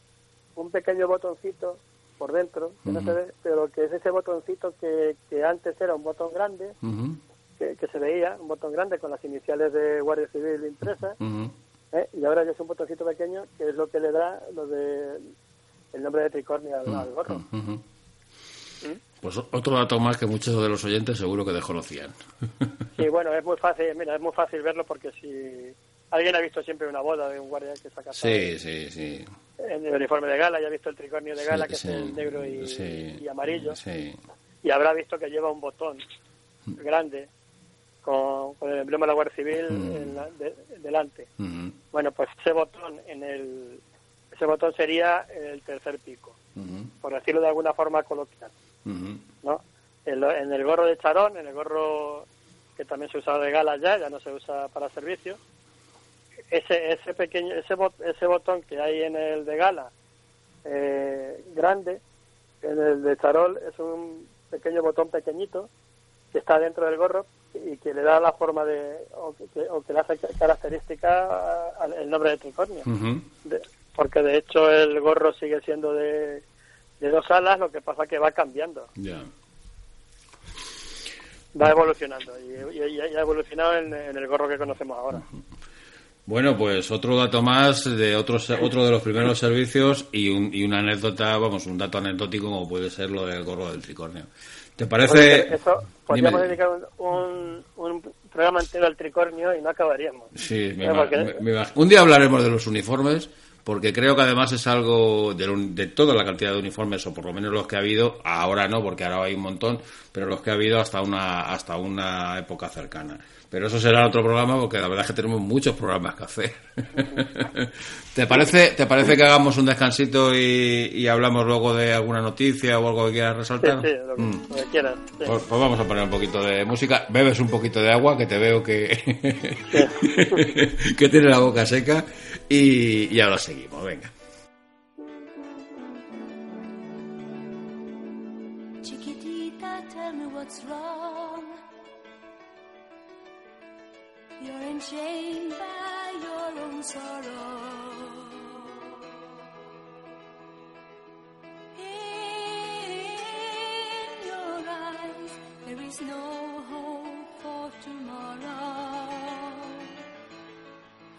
un pequeño botoncito por dentro, que no se ve, pero que es ese botoncito que, que antes era un botón grande, que, que, se veía, un botón grande con las iniciales de Guardia Civil impresas, ¿eh? y ahora ya es un botoncito pequeño que es lo que le da lo de el nombre de tricornio al, gorro. ¿Mm? Pues otro dato más que muchos de los oyentes seguro que desconocían. sí, bueno, es muy fácil, mira, es muy fácil verlo porque si alguien ha visto siempre una boda de un guardia que saca sí, sí, sí. en el uniforme de gala, ya ha visto el tricornio de gala que es el negro y, amarillo, y habrá visto que lleva un botón grande con, el emblema de la Guardia Civil en delante. Bueno, pues ese botón en el ese botón sería el tercer pico, por decirlo de alguna forma coloquial. ¿no? En, el gorro de charón, en el gorro que también se usaba de gala ya, ya no se usa para servicio, ese, ese pequeño ese, ese botón que hay en el de gala eh, grande, en el de charol es un pequeño botón pequeñito que está dentro del gorro y que le da la forma de o que, o que le hace característica al nombre de tricornio porque de hecho el gorro sigue siendo de, dos alas, lo que pasa que va cambiando. Va evolucionando y, ha evolucionado en, el gorro que conocemos ahora. Bueno, pues otro dato más de otro, otro de los primeros servicios y, y una anécdota, vamos, un dato anecdótico como puede ser lo del gorro del tricornio. ¿Te parece? eso, podríamos dedicar un, un, programa entero al tricornio y no acabaríamos. Sí, un día hablaremos de los uniformes porque creo que además es algo de, de, toda la cantidad de uniformes, o por lo menos los que ha habido, ahora no, porque ahora hay un montón, pero los que ha habido hasta una, hasta una época cercana. Pero eso será otro programa, porque la verdad es que tenemos muchos programas que hacer. ¿Te parece, ¿Te parece que hagamos un descansito y, hablamos luego de alguna noticia o algo que quieras resaltar? Sí, sí, lo que, mm. quieras. Pues, pues, vamos a poner un poquito de música. Bebes un poquito de agua, que te veo que, que tiene la boca seca. Y, ahora seguimos, venga. Chiquitita, tell me what's wrong. You're enchained by your own sorrow. In your eyes, there is no hope for tomorrow.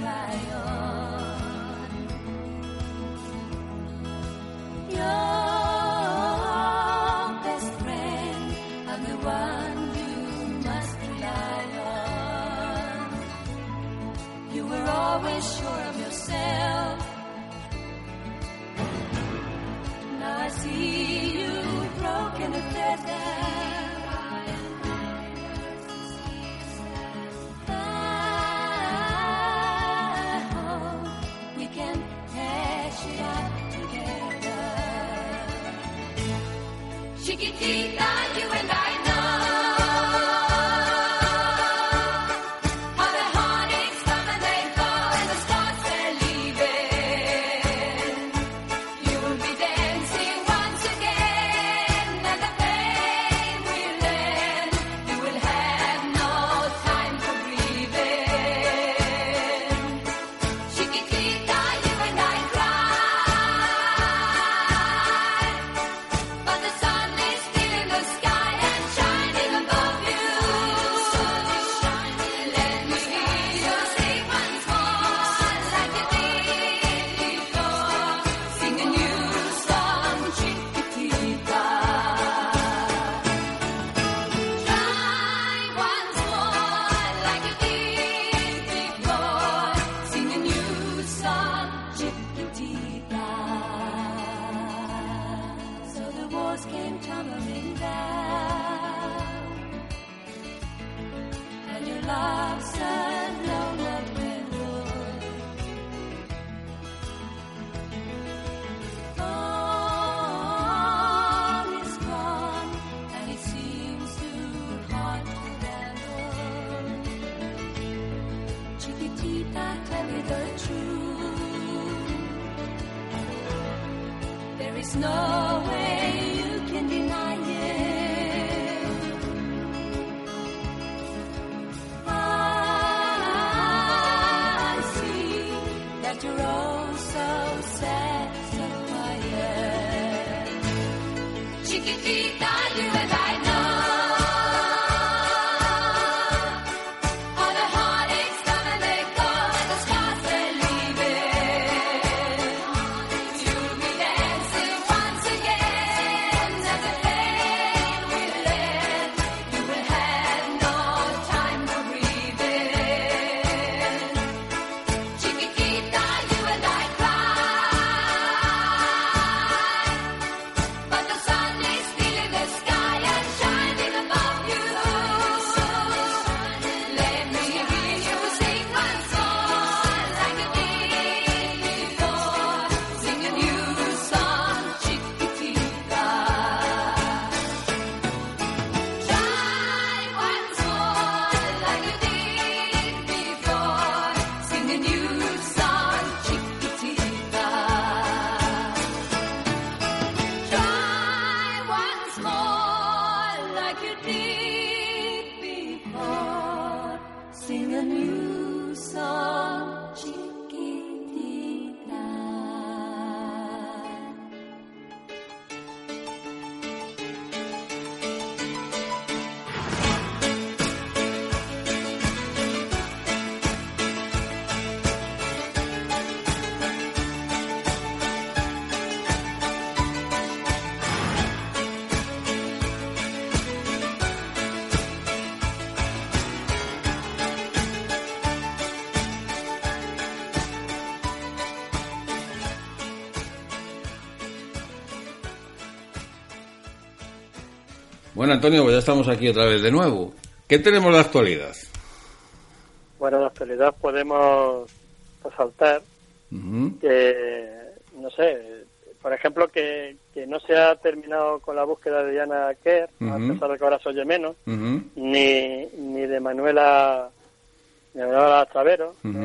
fly. Chiquita. Bueno, Antonio, pues ya estamos aquí otra vez de nuevo. ¿Qué tenemos de actualidad? Bueno, en la actualidad podemos resaltar que, no sé, por ejemplo, que, que no se ha terminado con la búsqueda de Diana Kerr, a pesar de que ahora se oye menos, ni, ni de Manuela, de Manuela Chavero, Ujú.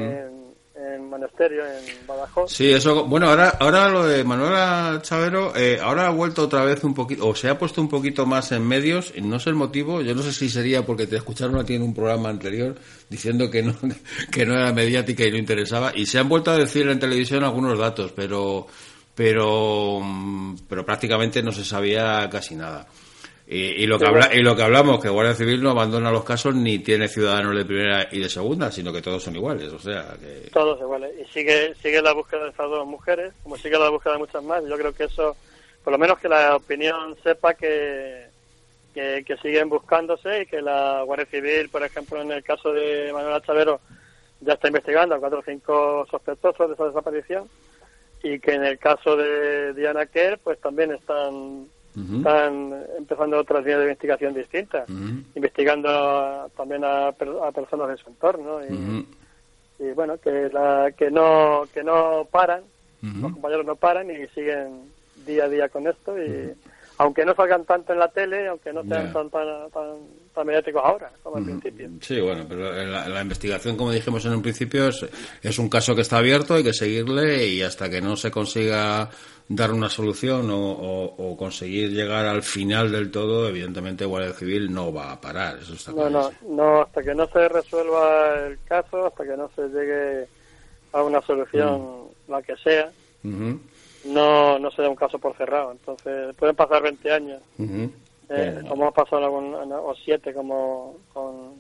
En, Monasterio, en Badajoz. Sí, eso. Bueno, ahora, ahora lo de Manuela Chavero, eh, ahora ha vuelto otra vez un poquito, o se ha puesto un poquito más en medios, no sé el motivo, yo no sé si sería porque te escucharon a ti en un programa anterior diciendo que no, que no era mediática y no interesaba, y se han vuelto a decir en televisión algunos datos, pero, pero, mm, pero prácticamente no se sabía casi nada. Y, y lo que habla, y lo que hablamos, que Guardia Civil no abandona los casos ni tiene ciudadanos de primera y de segunda, sino que todos son iguales, o sea, que... Todos iguales. Y sigue, sigue la búsqueda de estas dos mujeres, como sigue la búsqueda de muchas más. Yo creo que eso, por lo menos que la opinión sepa que, que, que siguen buscándose y que la Guardia Civil, por ejemplo, en el caso de Manuela Chavero, ya está investigando a cuatro o cinco sospechosos de esa desaparición y que en el caso de Diana Kerr, pues también están, Están empezando otras líneas de investigación distintas, investigando a- también a, a personas de su entorno y, y bueno que la que no que no paran los compañeros no paran y siguen día a día con esto y aunque no salgan tanto en la tele aunque no sean tan, tan, tan, tan mediáticos ahora como al principio. Sí, bueno, pero la, la investigación, como dijimos en un principio, es, es un caso que está abierto, hay que seguirle y hasta que no se consiga dar una solución o, o- o conseguir llegar al final del todo, evidentemente Guardia Civil no va a parar, eso está no no no hasta que no se resuelva el caso hasta que no se llegue a una solución la que sea no no se da un caso por cerrado. Entonces pueden pasar 20 años. Ujú. eh, Bueno, como ha pasado en algún- o siete como con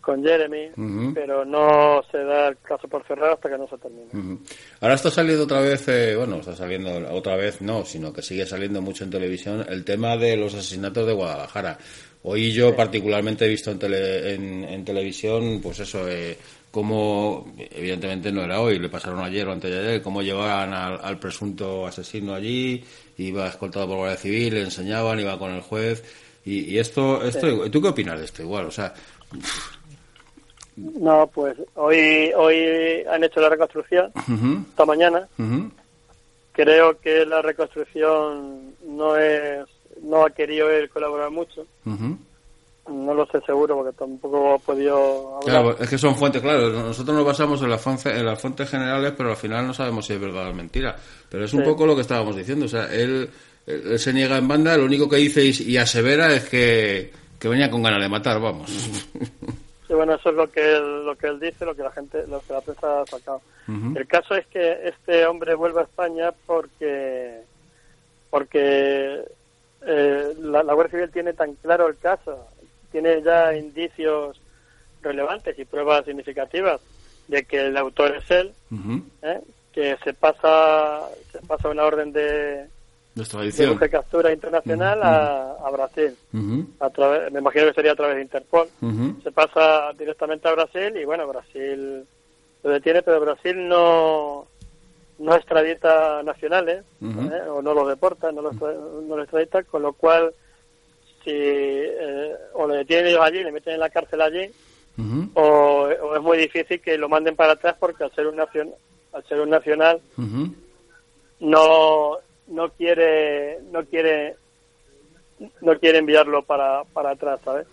con Jeremy pero no se da el caso por cerrado hasta que no se termine. Ahora está saliendo otra vez, eh, bueno, está saliendo otra vez, no, sino que sigue saliendo mucho en televisión el tema de los asesinatos de Guadalajara. Hoy yo particularmente he visto en, tele- en, en televisión, pues eso, eh, cómo, evidentemente no era hoy, le pasaron ayer o antes de ayer, cómo llevaban al, presunto asesino allí, iba escoltado por Guardia Civil, le enseñaban, iba con el juez. Y, esto, esto ¿tú qué opinas de esto? Igual, o sea. No, pues hoy, hoy han hecho la reconstrucción, esta mañana. Creo que la reconstrucción no es, no ha querido él colaborar mucho no lo sé seguro porque tampoco he podido hablar. Claro, es que son fuentes, claro, nosotros nos basamos en las, fuentes, en las fuentes generales, pero al final no sabemos si es verdad o mentira. Pero es un poco lo que estábamos diciendo, o sea, él, se niega en banda, lo único que dice y, asevera es que, venía con ganas de matar, vamos. Sí, bueno, eso es lo que él, lo que él dice, lo que la gente, lo que la prensa ha sacado. El caso es que este hombre vuelve a España porque porque eh, la, la Guardia Civil tiene tan claro el caso tiene ya indicios relevantes y pruebas significativas de que el autor es él, ¿eh? que se pasa se pasa una orden de, de, captura internacional a, Brasil. a través, me imagino que sería a través de Interpol. Se pasa directamente a Brasil y bueno, Brasil lo detiene, pero Brasil no no extradita nacionales ¿eh? o no los deporta, no los, no los extradita, con lo cual si eh, o le detienen ellos allí, le meten en la cárcel allí, o, es muy difícil que lo manden para atrás porque al ser un nacional, al ser un nacional no no quiere no quiere no quiere enviarlo para para atrás, ¿sabes?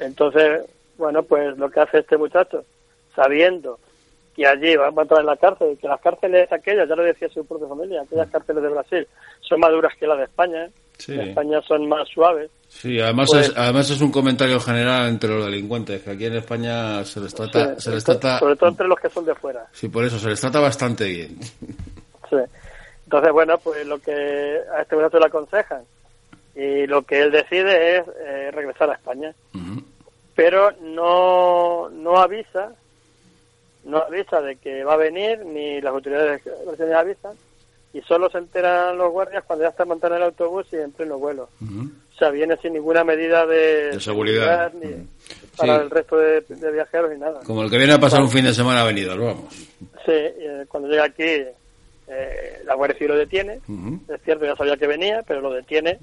Entonces, bueno, pues lo que hace este muchacho, sabiendo que allí va a entrar en la cárcel, que las cárceles aquellas, ya lo decía su propia familia, aquellas cárceles de Brasil son más duras que las de España, ¿eh? En España son más suaves. Sí, además, es, pues- además es un comentario general entre los delincuentes, que aquí en España se les trata... se les trata sobre todo entre los que son de fuera. Sí, por eso, se les trata bastante bien. Sí. Entonces, bueno, pues lo que a este momento le aconsejan y lo que él decide es eh, regresar a España. Pero no, no avisa, no avisa de que va a venir, ni las autoridades avisan, y solo se enteran los guardias cuando ya están montando el autobús y en pleno vuelo. O sea, viene sin ninguna medida de, seguridad, ni para el resto de, viajeros ni nada. Como el que viene a pasar un fin de semana venido, vamos. Sí, eh, cuando llega aquí eh, la Guardia Civil lo detiene, es cierto, ya sabía que venía, pero lo detiene.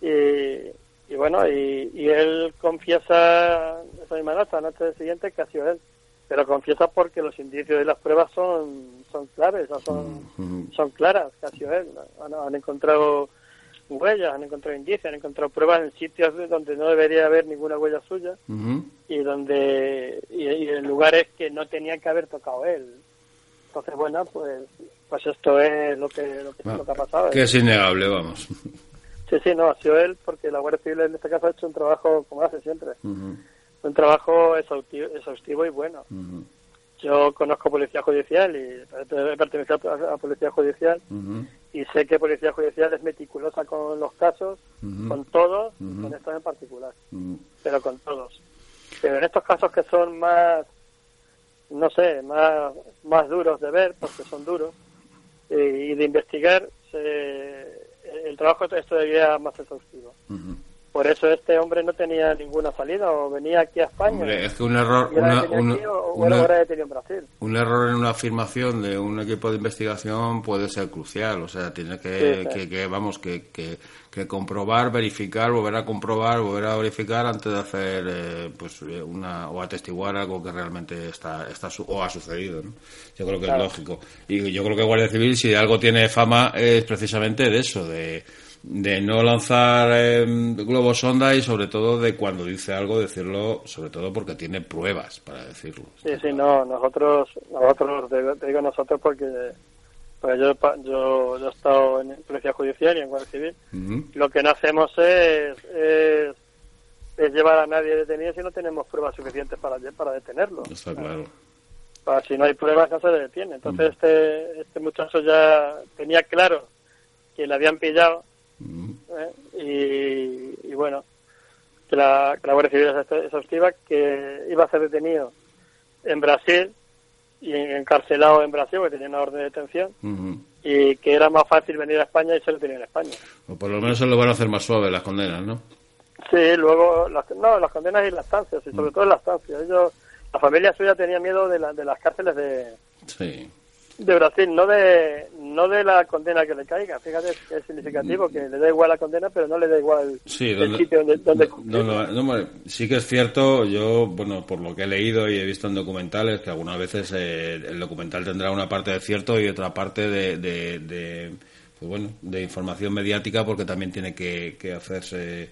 Y, bueno, y, y él confiesa esa misma noche, la noche siguiente, que ha sido él. Pero confiesa porque los indicios de las pruebas son son claves, son, son claras, casi él. Han, encontrado huellas, han encontrado indicios, han encontrado pruebas en sitios donde no debería haber ninguna huella suya y donde y, en lugares que no tenía que haber tocado él. Entonces, bueno, pues pues esto es lo que, lo que, ha pasado. Que es innegable, vamos. Sí, sí, no, ha sido él porque la Guardia Civil en este caso ha hecho un trabajo como hace siempre un trabajo exhaustivo, y bueno. Yo conozco policía judicial y he pertenecido a policía judicial y sé que policía judicial es meticulosa con los casos, con todos, con estos en particular, pero con todos. Pero en estos casos que son más, no sé, más, más duros de ver, porque son duros, y de investigar, el trabajo es todavía más exhaustivo. Por eso este hombre no tenía ninguna salida o venía aquí a España. es que un error, un error en una afirmación de un equipo de investigación puede ser crucial. O sea, tiene que, que, vamos, que, que, comprobar, verificar, volver a comprobar, volver a verificar antes de hacer, eh, pues, una o atestiguar algo que realmente está, está o ha sucedido. Yo creo que es lógico. Y yo creo que Guardia Civil, si algo tiene fama, es precisamente de eso, de de no lanzar eh, globos sonda y sobre todo de cuando dice algo decirlo sobre todo porque tiene pruebas para decirlo. Sí sí no nosotros nosotros te digo nosotros porque pues yo, yo, yo he estado en policía judicial y en guardia civil. Lo que no hacemos es, es, llevar a nadie detenido si no tenemos pruebas suficientes para para detenerlo. Está claro. Para, si no hay pruebas no se detiene. Entonces este este muchacho ya tenía claro que le habían pillado ¿eh? y, bueno, que la, que la Guardia Civil es exhaustiva, que iba a ser detenido en Brasil y encarcelado en Brasil, porque tenía una orden de detención, y que era más fácil venir a España y ser detenido en España. O por lo menos se lo van a hacer más suave las condenas, ¿no? Sí, luego, las, no, las condenas y las estancias, y sobre todo en las estancias. Ellos, la familia suya tenía miedo de, de las cárceles de, sí de Brasil, no de no de la condena que le caiga. Fíjate es significativo que le da igual la condena, pero no le da igual el sitio donde, donde Sí que es cierto, yo, bueno, por lo que he leído y he visto en documentales, que algunas veces eh, el documental tendrá una parte de cierto y otra parte de, de, pues bueno, de información mediática, porque también tiene que, que hacerse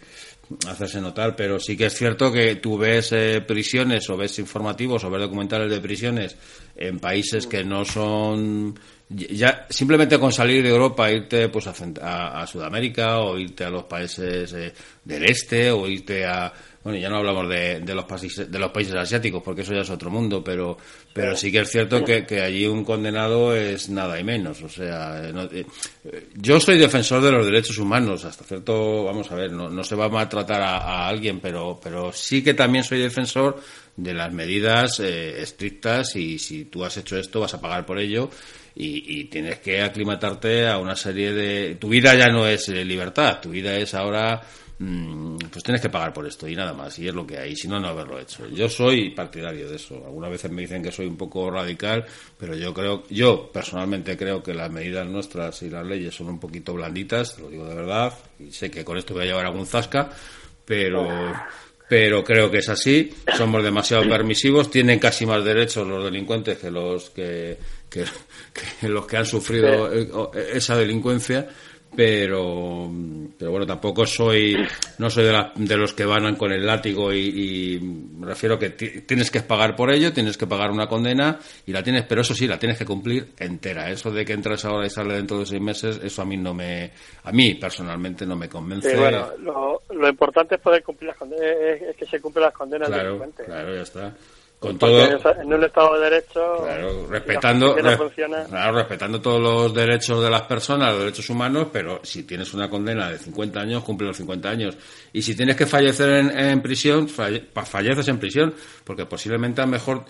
hacerse notar, pero sí que es cierto que tú ves eh, prisiones o ves informativos o ves documentales de prisiones en países que no son ya simplemente con salir de Europa irte pues a, Sudamérica o irte a los países eh, del este o irte a bueno, ya no hablamos de, de, los países, de los países asiáticos, porque eso ya es otro mundo, pero, pero sí que es cierto que, que allí un condenado es nada y menos. O sea, eh, yo soy defensor de los derechos humanos, hasta cierto, vamos a ver, no, no se va a maltratar a, alguien, pero, pero sí que también soy defensor de las medidas eh, estrictas y si tú has hecho esto vas a pagar por ello y, y, tienes que aclimatarte a una serie de... Tu vida ya no es eh, libertad, tu vida es ahora Mm, pues tienes que pagar por esto y nada más, y es lo que hay, si no, no haberlo hecho. Yo soy partidario de eso. Algunas veces me dicen que soy un poco radical, pero yo creo, yo personalmente creo que las medidas nuestras y las leyes son un poquito blanditas, lo digo de verdad, y sé que con esto voy a llevar algún zasca, pero pero creo que es así, somos demasiado permisivos, tienen casi más derechos los delincuentes que los que, que, los que han sufrido esa delincuencia pero pero bueno tampoco soy no soy de, de los que van con el látigo y, me refiero que tienes que pagar por ello tienes que pagar una condena y la tienes pero eso sí la tienes que cumplir entera. Eso de que entras ahora y sales dentro de seis meses eso a mí no me a mí personalmente no me convence. Bueno lo, importante es poder cumplir las condenas es, que se cumplan las condenas claro claro ya está con todo en un estado de derecho claro, respetando claro, respetando todos los derechos de las personas los derechos humanos pero si tienes una condena de 50 años cumple los 50 años. Y si tienes que fallecer en, prisión falleces en prisión porque posiblemente a lo mejor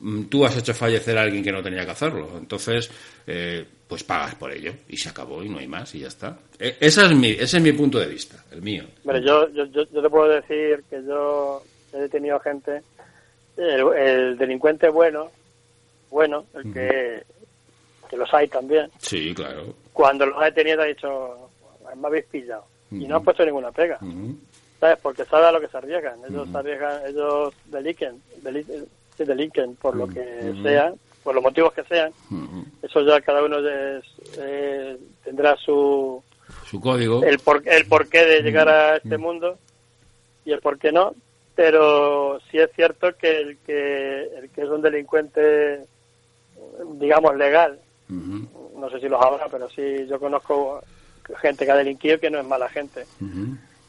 mm, tú has hecho fallecer a alguien que no tenía que hacerlo. Entonces eh, pues pagas por ello y se acabó y no hay más y ya está. E, ese es mi ese es mi punto de vista el mío. Yo, yo, yo te puedo decir que yo he detenido gente el, delincuente bueno, bueno, el que, que los hay también. Sí, claro. Cuando los ha detenido ha dicho, me habéis pillado. Y no ha puesto ninguna pega. ¿Sabes? Porque sabe a lo que se arriesgan. Ellos se arriesgan, ellos delinquen, delinquen por lo que sea, por los motivos que sean. Eso ya cada uno eh, tendrá su, su código. El, por, el porqué de llegar a este mundo y el por qué no pero sí es cierto que el que, el que es un delincuente, digamos, legal, no sé si los habrá, pero sí yo conozco gente que ha delinquido que no es mala gente.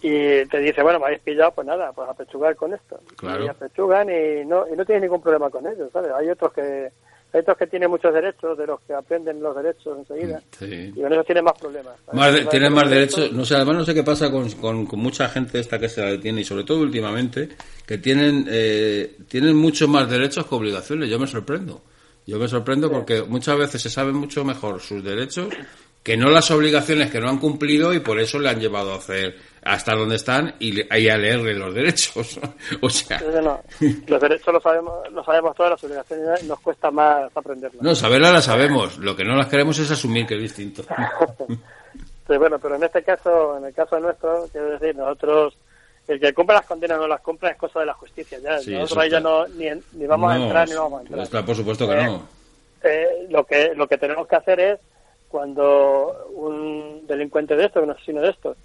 Y te dice, bueno, me habéis pillado, pues nada, pues a pechugar con esto. Y apechugan y no, y no tienes ningún problema con ellos, ¿sabes? Hay otros que estos que tienen muchos derechos, de los que aprenden los derechos enseguida, y con eso tienen más problemas. tienen más derechos, no sé, además no sé qué pasa con, con, mucha gente esta que se la detiene, y sobre todo últimamente, que tienen, eh, tienen muchos más derechos que obligaciones. Yo me sorprendo. Yo me sorprendo porque muchas veces se saben mucho mejor sus derechos que no las obligaciones que no han cumplido y por eso le han llevado a hacer hasta donde están y, a leerle los derechos. o sea, los derechos los sabemos, los sabemos todas las obligaciones nos cuesta más aprenderlas. No, saberlas las sabemos, lo que no las queremos es asumir que es distinto. sí, bueno, pero en este caso, en el caso nuestro, quiero decir, nosotros el que compra las condenas no las compra es cosa de la justicia ya. nosotros ahí ya no ni, ni vamos a entrar ni vamos a entrar. Está, por supuesto que no. Eh, eh, lo que lo que tenemos que hacer es cuando un delincuente de estos, un asesino de estos,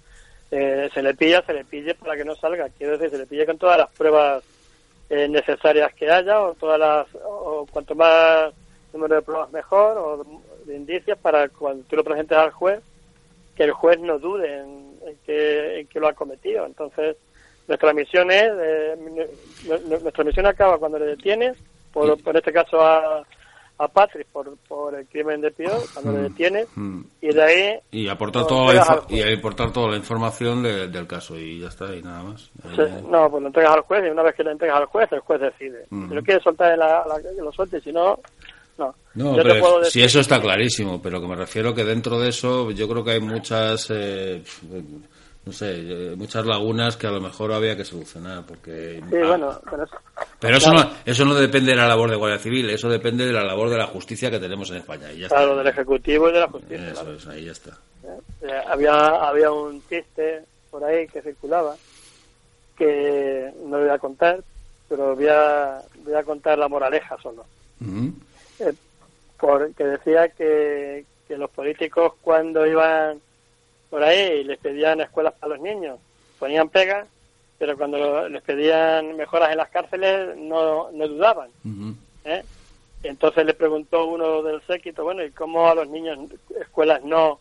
eh, se le pilla, se le pille para que no salga. Quiero decir, se le pille con todas las pruebas eh, necesarias que haya, o todas las, o cuanto más número de pruebas mejor, o de indicios para cuando tú lo presentes al juez, que el juez no dude en, que, lo ha cometido. Entonces, nuestra misión es, eh, nuestra misión acaba cuando le detienes, por, por este caso a a Patrick por, por el crimen de Pío cuando le mm. detiene mm. y de ahí y aportar toda la y aportar toda la información del caso y ya está y nada más no pues lo entregas al juez y una vez que lo entregas al juez el juez decide mm. si lo quiere soltar en la, que lo suelte si no no, no pero si eso está clarísimo pero que me refiero que dentro de eso yo creo que hay muchas eh, no sé, muchas lagunas que a lo mejor había que solucionar, porque... Sí, bueno, Pero eso no, eso no depende de la labor de Guardia Civil, eso depende de la labor de la justicia que tenemos en España. Y ya claro, del Ejecutivo y de la justicia. Eso es, ahí ya está. Eh, había, había un chiste por ahí que circulaba que no lo voy a contar, pero voy a, voy a contar la moraleja solo. Eh, porque decía que, que los políticos cuando iban por ahí les pedían escuelas para los niños, ponían pegas, pero cuando les pedían mejoras en las cárceles no, no dudaban. ¿eh? Entonces le preguntó uno del séquito, bueno, ¿y cómo a los niños escuelas no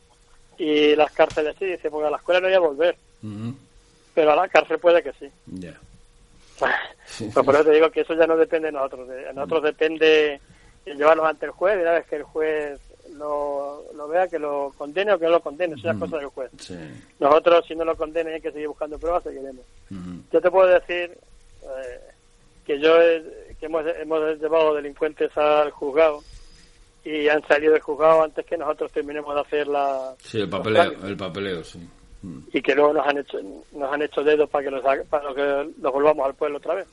y las cárceles sí? Dice, porque a la escuela no voy a volver, pero a la cárcel puede que sí. pues por eso te digo que eso ya no depende de nosotros, de nosotros depende llevarlos ante el juez y una vez que el juez lo, lo vea, que lo condene o que no lo condene, eso es cosa del juez. Nosotros, si no lo condene, hay que seguir buscando pruebas, seguiremos. Yo te puedo decir eh, que yo que hemos, hemos llevado delincuentes al juzgado y han salido del juzgado antes que nosotros terminemos de hacer la... Sí, el papeleo, el papeleo, sí. Y que luego nos han hecho nos han hecho dedos para que los, para que los volvamos al pueblo otra vez.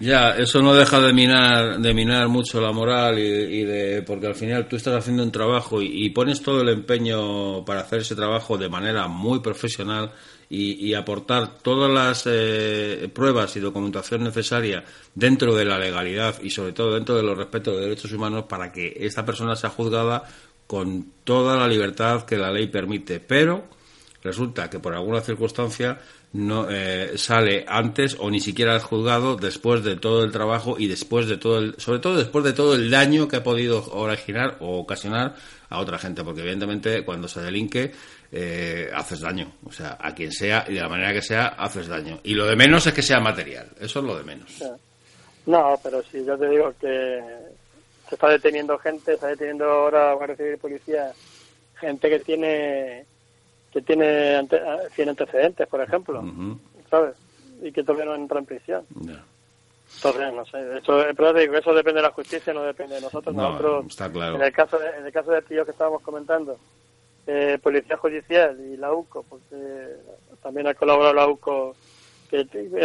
Ya, eso no deja de minar, de minar mucho la moral y, de, porque al final tú estás haciendo un trabajo y, pones todo el empeño para hacer ese trabajo de manera muy profesional y, aportar todas las eh, pruebas y documentación necesaria dentro de la legalidad y sobre todo dentro de los respetos de derechos humanos para que esta persona sea juzgada con toda la libertad que la ley permite. Pero resulta que por alguna circunstancia no eh, sale antes o ni siquiera al juzgado después de todo el trabajo y después de todo el, sobre todo después de todo el daño que ha podido originar o ocasionar a otra gente, porque evidentemente cuando se delinque eh, haces daño, o sea, a quien sea y de la manera que sea haces daño. Y lo de menos es que sea material, eso es lo de menos. No, pero si yo te digo que se está deteniendo gente, se está deteniendo ahora Guardia Civil y Policía, gente que tiene que tiene ante, 100 antecedentes, por ejemplo, ¿sabes? Y que todavía no entra en prisión. Entonces, no sé, eso, pero eso depende de la justicia, no depende de nosotros. nosotros está claro. En el caso de, en el caso del tío que estábamos comentando, eh, Policía Judicial y la UCO, porque también ha colaborado la UCO, que te, digo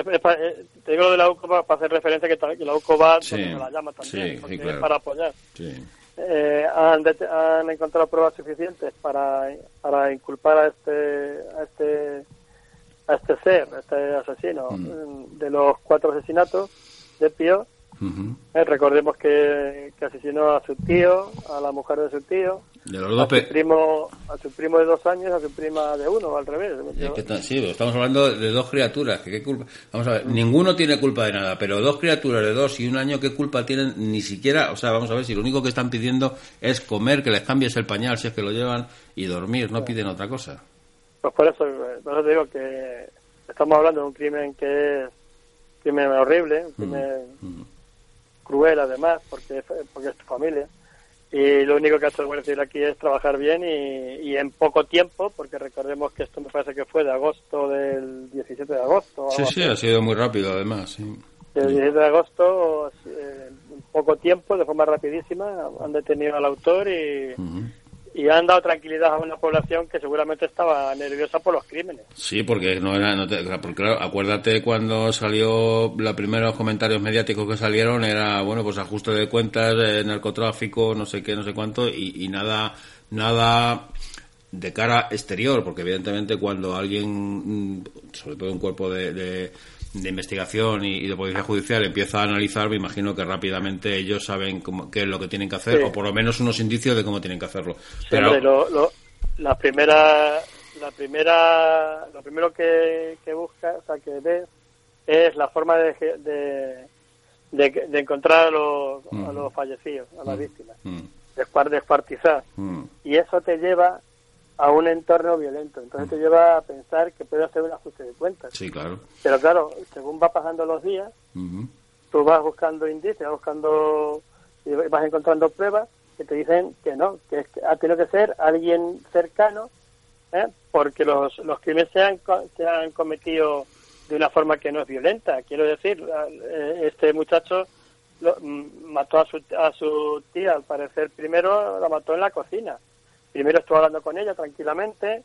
lo de la UCO para, hacer referencia que, la UCO va sí, la llama también, porque es para apoyar. Eh, han, han, encontrado pruebas suficientes para, para inculpar a este a este a este ser, a este asesino mm. de los cuatro asesinatos de Pío. Eh, recordemos que, que, asesinó a su tío, a la mujer de su tío, de los dos a, su primo, a su primo de dos años, a su prima de uno, al revés. sí, estamos hablando de dos criaturas. Que qué culpa? Vamos a ver, ninguno tiene culpa de nada, pero dos criaturas de dos y un año, ¿qué culpa tienen? Ni siquiera, o sea, vamos a ver, si lo único que están pidiendo es comer, que les cambies el pañal si es que lo llevan y dormir, no piden otra cosa. Pues por eso, por eso te digo que estamos hablando de un crimen que es crimen horrible, un mm, crimen mm. cruel además, porque, porque es tu familia y lo único que ha hecho el Guardia Civil aquí es trabajar bien y, en poco tiempo, porque recordemos que esto me parece que fue de agosto del 17 de agosto. Sí, sí, ha sido muy rápido además. Sí. El 17 de agosto, eh, en poco tiempo, de forma rapidísima, han detenido al autor y, y han dado tranquilidad a una población que seguramente estaba nerviosa por los crímenes. Sí, porque no era, no porque claro, acuérdate cuando salió los primeros comentarios mediáticos que salieron era bueno pues ajuste de cuentas, eh, narcotráfico, no sé qué, no sé cuánto y, nada, nada de cara exterior, porque evidentemente cuando alguien, mm, sobre todo un cuerpo de de investigación y, de policía judicial empieza a analizar, me imagino que rápidamente ellos saben cómo, qué es lo que tienen que hacer, o por lo menos unos indicios de cómo tienen que hacerlo. Pero lo, la primera, la primera, lo primero que, que busca, o sea, que ve es la forma de, de, de, encontrar a los, a mm. los fallecidos, a las mm. víctimas, mm. de descuartizar. Y eso te lleva a un entorno violento. Entonces te lleva a pensar que puede hacer un ajuste de cuentas. Sí, claro. Pero claro, según va pasando los días, tú vas buscando indicios, vas buscando y vas encontrando pruebas que te dicen que no, que ha tenido que ser alguien cercano, ¿eh? porque los, los crímenes se han, se han cometido de una forma que no es violenta. Quiero decir, eh, este muchacho mm, mató a su, a su tía, al parecer primero la mató en la cocina primero estuve hablando con ella tranquilamente, ¿eh?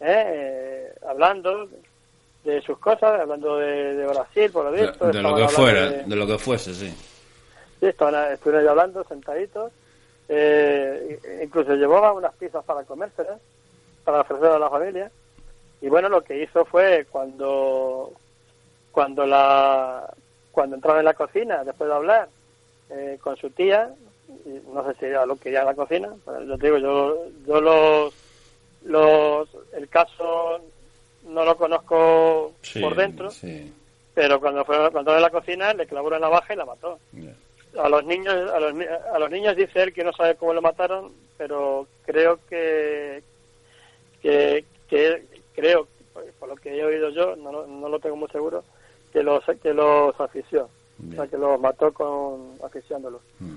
Eh, hablando, de sus cosas, hablando de, Brasil, por lo visto. De, lo que fuera, de... lo que fuese, sí. Sí, estaban, estuvieron hablando, sentaditos. Eh, incluso llevaba unas pizzas para comérselas, para ofrecer a la familia. Y bueno, lo que hizo fue cuando cuando la cuando entraba en la cocina, después de hablar eh, con su tía, no sé si era lo que ya en la cocina, yo te digo, yo, yo los, los, el caso no lo conozco por dentro, pero cuando fue cuando en la cocina le clavó una navaja y la mató. A los niños a los, a los niños dice él que no sabe cómo lo mataron, pero creo que que, que creo por lo que he oído yo, no, no lo tengo muy seguro, que los que los afició, o sea que los mató con asfixiándolos. Mm.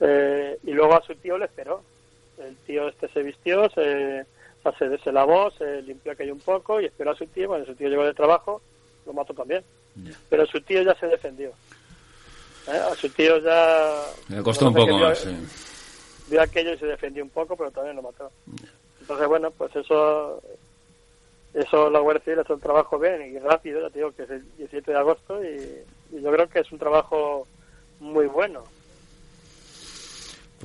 Eh, y luego a su tío le esperó. El tío este se vistió, se, se, lavó, se limpió aquello un poco y esperó a su tío. Cuando su tío llegó de trabajo, lo mató también. Pero su tío ya se defendió. ¿Eh? A su tío ya... Le costó un poco más, Vio aquello y se defendió un poco, pero también lo mató. Entonces, bueno, pues eso eso la Guardia Civil hace un trabajo bien y rápido, ya te digo que es el 17 de agosto y, yo creo que es un trabajo muy bueno.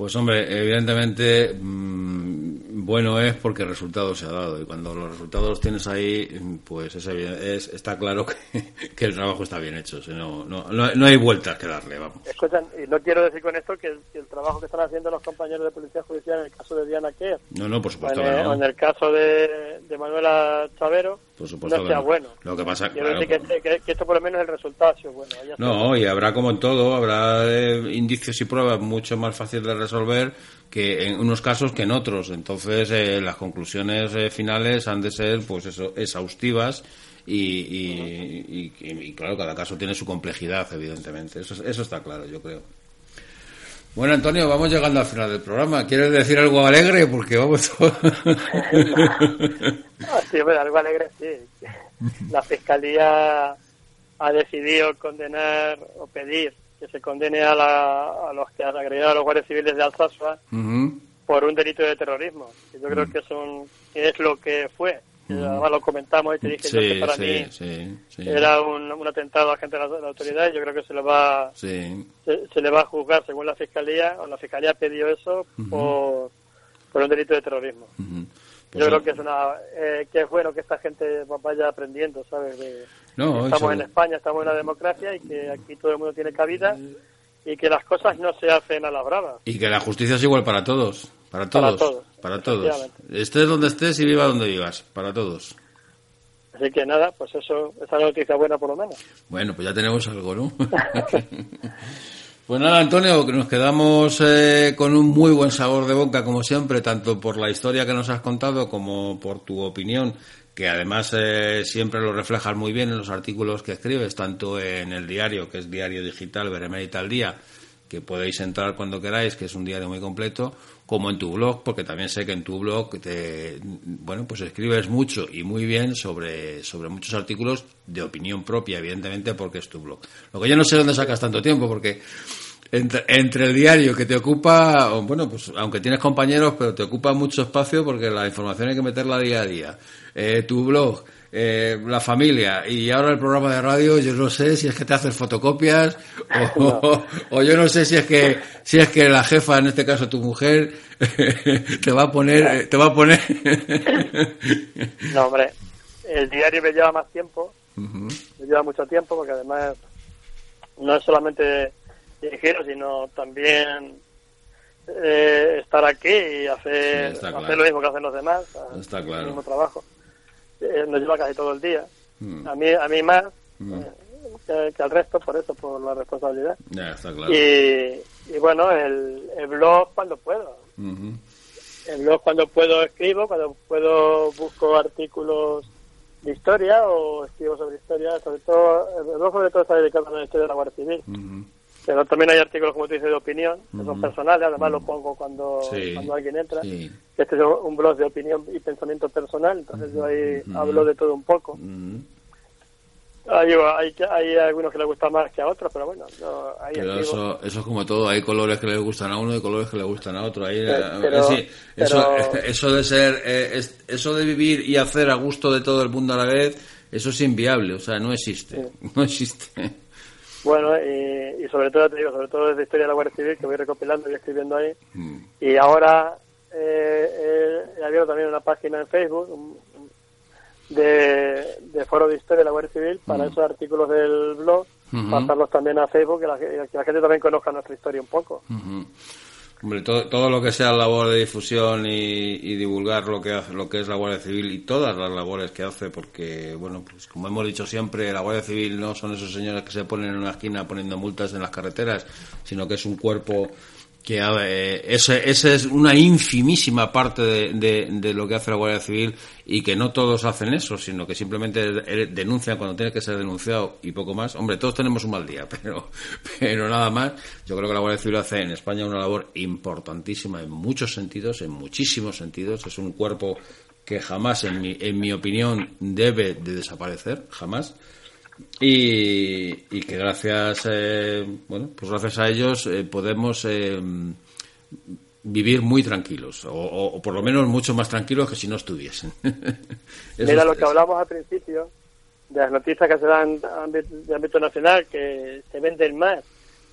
Pues hombre, evidentemente mm, bueno es porque el resultado se ha dado. Y cuando los resultados los tienes ahí, pues es, es está claro que, el trabajo está bien hecho, no, no, no, hay vueltas que darle, vamos. Escuchan, y no quiero decir con esto que el, trabajo que están haciendo los compañeros de Policía Judicial en el caso de Diana Kerr, no, no, por supuesto en, el caso de, de Manuela Chavero, por supuesto no sea bueno. Lo que pasa decir que, esto por lo menos el resultado bueno. No, y habrá como en todo, habrá eh, indicios y pruebas mucho más fáciles de resolver que en unos casos que en otros. Entonces, eh, las conclusiones eh, finales han de ser, pues eso, exhaustivas y, y, claro, cada caso tiene su complejidad, evidentemente. Eso, eso está claro, yo creo. Bueno, Antonio, vamos llegando al final del programa. ¿Quieres decir algo alegre? Porque vamos. Ah, sí, algo alegre, sí. La fiscalía ha decidido condenar o pedir que se condene a, a los que han agredido a los guardias civiles de Alsasua por un delito de terrorismo. Yo creo que, son, que es lo que fue. Además lo comentamos y te dije que para mí era un, un, atentado a gente de la, autoridad y yo creo que se le va se, le va a juzgar según la fiscalía o la fiscalía pidió eso por, por un delito de terrorismo. Pues yo creo que es una eh, que es bueno que esta gente vaya aprendiendo, ¿sabes? estamos en España, estamos en una democracia y que aquí todo el mundo tiene cabida y que las cosas no se hacen a la brava. Y que la justicia es igual para todos. Para todos. Para todos. Estés donde estés y viva donde vivas. Para todos. Así que nada, pues eso, esa noticia buena por lo menos. Bueno, pues ya tenemos algo, ¿no? pues nada, Antonio, que nos quedamos eh, con un muy buen sabor de boca, como siempre, tanto por la historia que nos has contado como por tu opinión, que además eh, siempre lo reflejas muy bien en los artículos que escribes, tanto en el diario, que es diario digital, Beremérita al Día, que podéis entrar cuando queráis, que es un diario muy completo, como en tu blog, porque también sé que en tu blog te, bueno, pues escribes mucho y muy bien sobre, sobre muchos artículos de opinión propia, evidentemente, porque es tu blog. Lo que yo no sé dónde sacas tanto tiempo, porque entre, entre el diario que te ocupa, bueno, pues aunque tienes compañeros, pero te ocupa mucho espacio porque la información hay que meterla día a día. Eh, tu blog, eh, la familia. Y ahora el programa de radio, yo no sé si es que te haces fotocopias o, yo no sé si es que si es que la jefa, en este caso tu mujer, te va a poner, te va a poner. no, hombre, el diario me lleva más tiempo, me lleva mucho tiempo porque además no es solamente dirigirlo, sino también eh, estar aquí y hacer, hacer lo mismo que hacen los demás, está claro. el mismo trabajo eh, nos lleva casi todo el día. Mm. A mí a mí más mm. eh, que, al resto, por eso, por la responsabilidad. y, y, bueno, el, el, blog cuando puedo. El blog cuando puedo escribo, cuando puedo busco artículos de historia o escribo sobre historia, sobre todo, el blog sobre todo está dedicado a la historia de la Guardia Civil. Pero también hay artículos, como tú dices, de opinión, que son personales, además los pongo cuando, cuando alguien entra. Este es un blog de opinión y pensamiento personal, entonces yo ahí hablo de todo un poco. Hay, hay, hay, algunos que les gusta más que a otros, pero bueno. pero eso, eso es como todo, hay colores que les gustan a uno y colores que le gustan a otro. Ahí, eh, eso, eso de ser, eh, eso de vivir y hacer a gusto de todo el mundo a la vez, eso es inviable, o sea, no existe, no existe. Bueno, y, sobre todo, te digo, sobre todo desde Historia de la Guardia Civil, que voy recopilando y escribiendo ahí. Mm. Y ahora eh, he abierto también una página en Facebook de, de foro de Historia de la Guardia Civil para mm. esos artículos del blog, pasarlos también a Facebook, que la, que la, gente también conozca nuestra historia un poco. Hombre, todo, todo lo que sea labor de difusión y, divulgar lo que hace, lo que es la Guardia Civil y todas las labores que hace, porque, bueno, pues como hemos dicho siempre, la Guardia Civil no son esos señores que se ponen en una esquina poniendo multas en las carreteras, sino que es un cuerpo que eh, esa es una infimísima parte de, de, lo que hace la Guardia Civil y que no todos hacen eso, sino que simplemente denuncian cuando tiene que ser denunciado y poco más. Hombre, todos tenemos un mal día, pero, pero nada más. Yo creo que la Guardia Civil hace en España una labor importantísima en muchos sentidos, en muchísimos sentidos. Es un cuerpo que jamás, en mi, en mi opinión, debe de desaparecer, jamás y, que gracias eh, bueno pues gracias a ellos eh, podemos eh, vivir muy tranquilos o, por lo menos mucho más tranquilos que si no estuviesen. Mira lo que hablamos al principio de las noticias que se dan de ámbito nacional que se venden más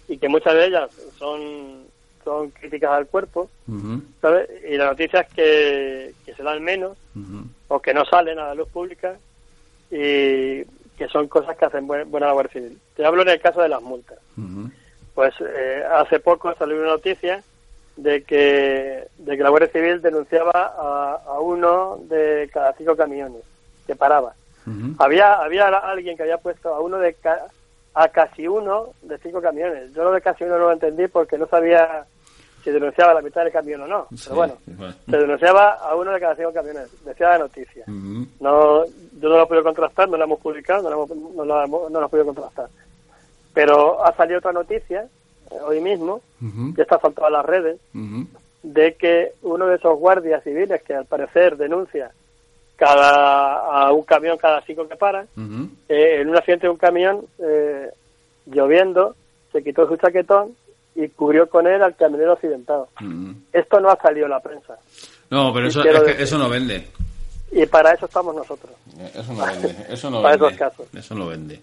y que muchas de ellas son son críticas al cuerpo ¿sabes? y las noticias que, que se dan menos o que no salen a la luz pública y que son cosas que hacen buena, la Guardia Civil. Te hablo en el caso de las multas. Pues eh, hace poco salió una noticia de que, de que la Guardia Civil denunciaba a, uno de cada cinco camiones que paraba. Había había alguien que había puesto a uno de a casi uno de cinco camiones. Yo lo de casi uno no lo entendí porque no sabía si denunciaba la mitad del camión o no. Pero bueno, se denunciaba a uno de cada cinco camiones. Decía la noticia. no Yo no lo he podido contrastar, no la hemos publicado, no la, hemos, no la, no podido contrastar. Pero ha salido otra noticia, eh, hoy mismo, que está faltando a las redes, de que uno de esos guardias civiles que al parecer denuncia cada a un camión cada cinco que paran, eh, en un accidente de un camión, eh, lloviendo, se quitó su chaquetón y cubrió con él al camionero accidentado. Mm. Esto no ha salido en la prensa. No, pero eso, es que eso no vende. Y para eso estamos nosotros. Eso no vende. Eso no para vende. esos casos. Eso no vende.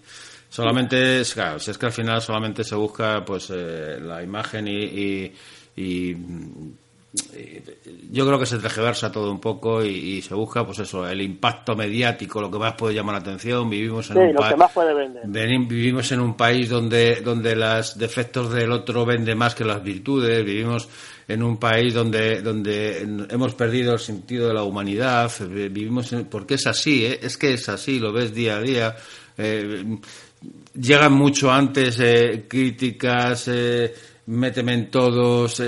Solamente, es, claro, si es que al final solamente se busca pues eh, la imagen y, y yo creo que se tergiversa todo un poco y, se busca, pues eso, el impacto mediático, lo que más puede llamar la atención. Vivimos en un país. Vivimos en un país donde, donde los defectos del otro venden más que las virtudes. Vivimos en un país donde, donde hemos perdido el sentido de la humanidad. Vivimos porque es así, ¿eh? es que es así, lo ves día a día. Eh, llegan mucho antes eh, críticas, eh, méteme en todos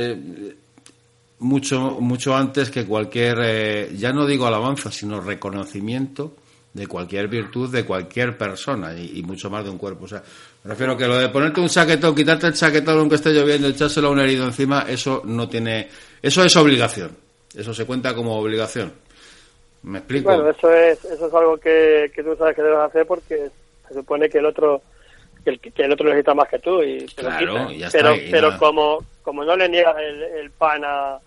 mucho, mucho antes que cualquier, eh, ya no digo alabanza, sino reconocimiento de cualquier virtud de cualquier persona y, mucho más de un cuerpo. O sea, me refiero que lo de ponerte un chaquetón, quitarte el chaquetón aunque esté lloviendo, echárselo a un herido encima, eso no tiene, eso es obligación. Eso se cuenta como obligación. ¿Me explico? Bueno, eso es, eso es algo que, que tú sabes que debes hacer porque se supone que el otro que el, que el otro necesita más que tú y claro, pero pero como como no le niegas el, el pan a,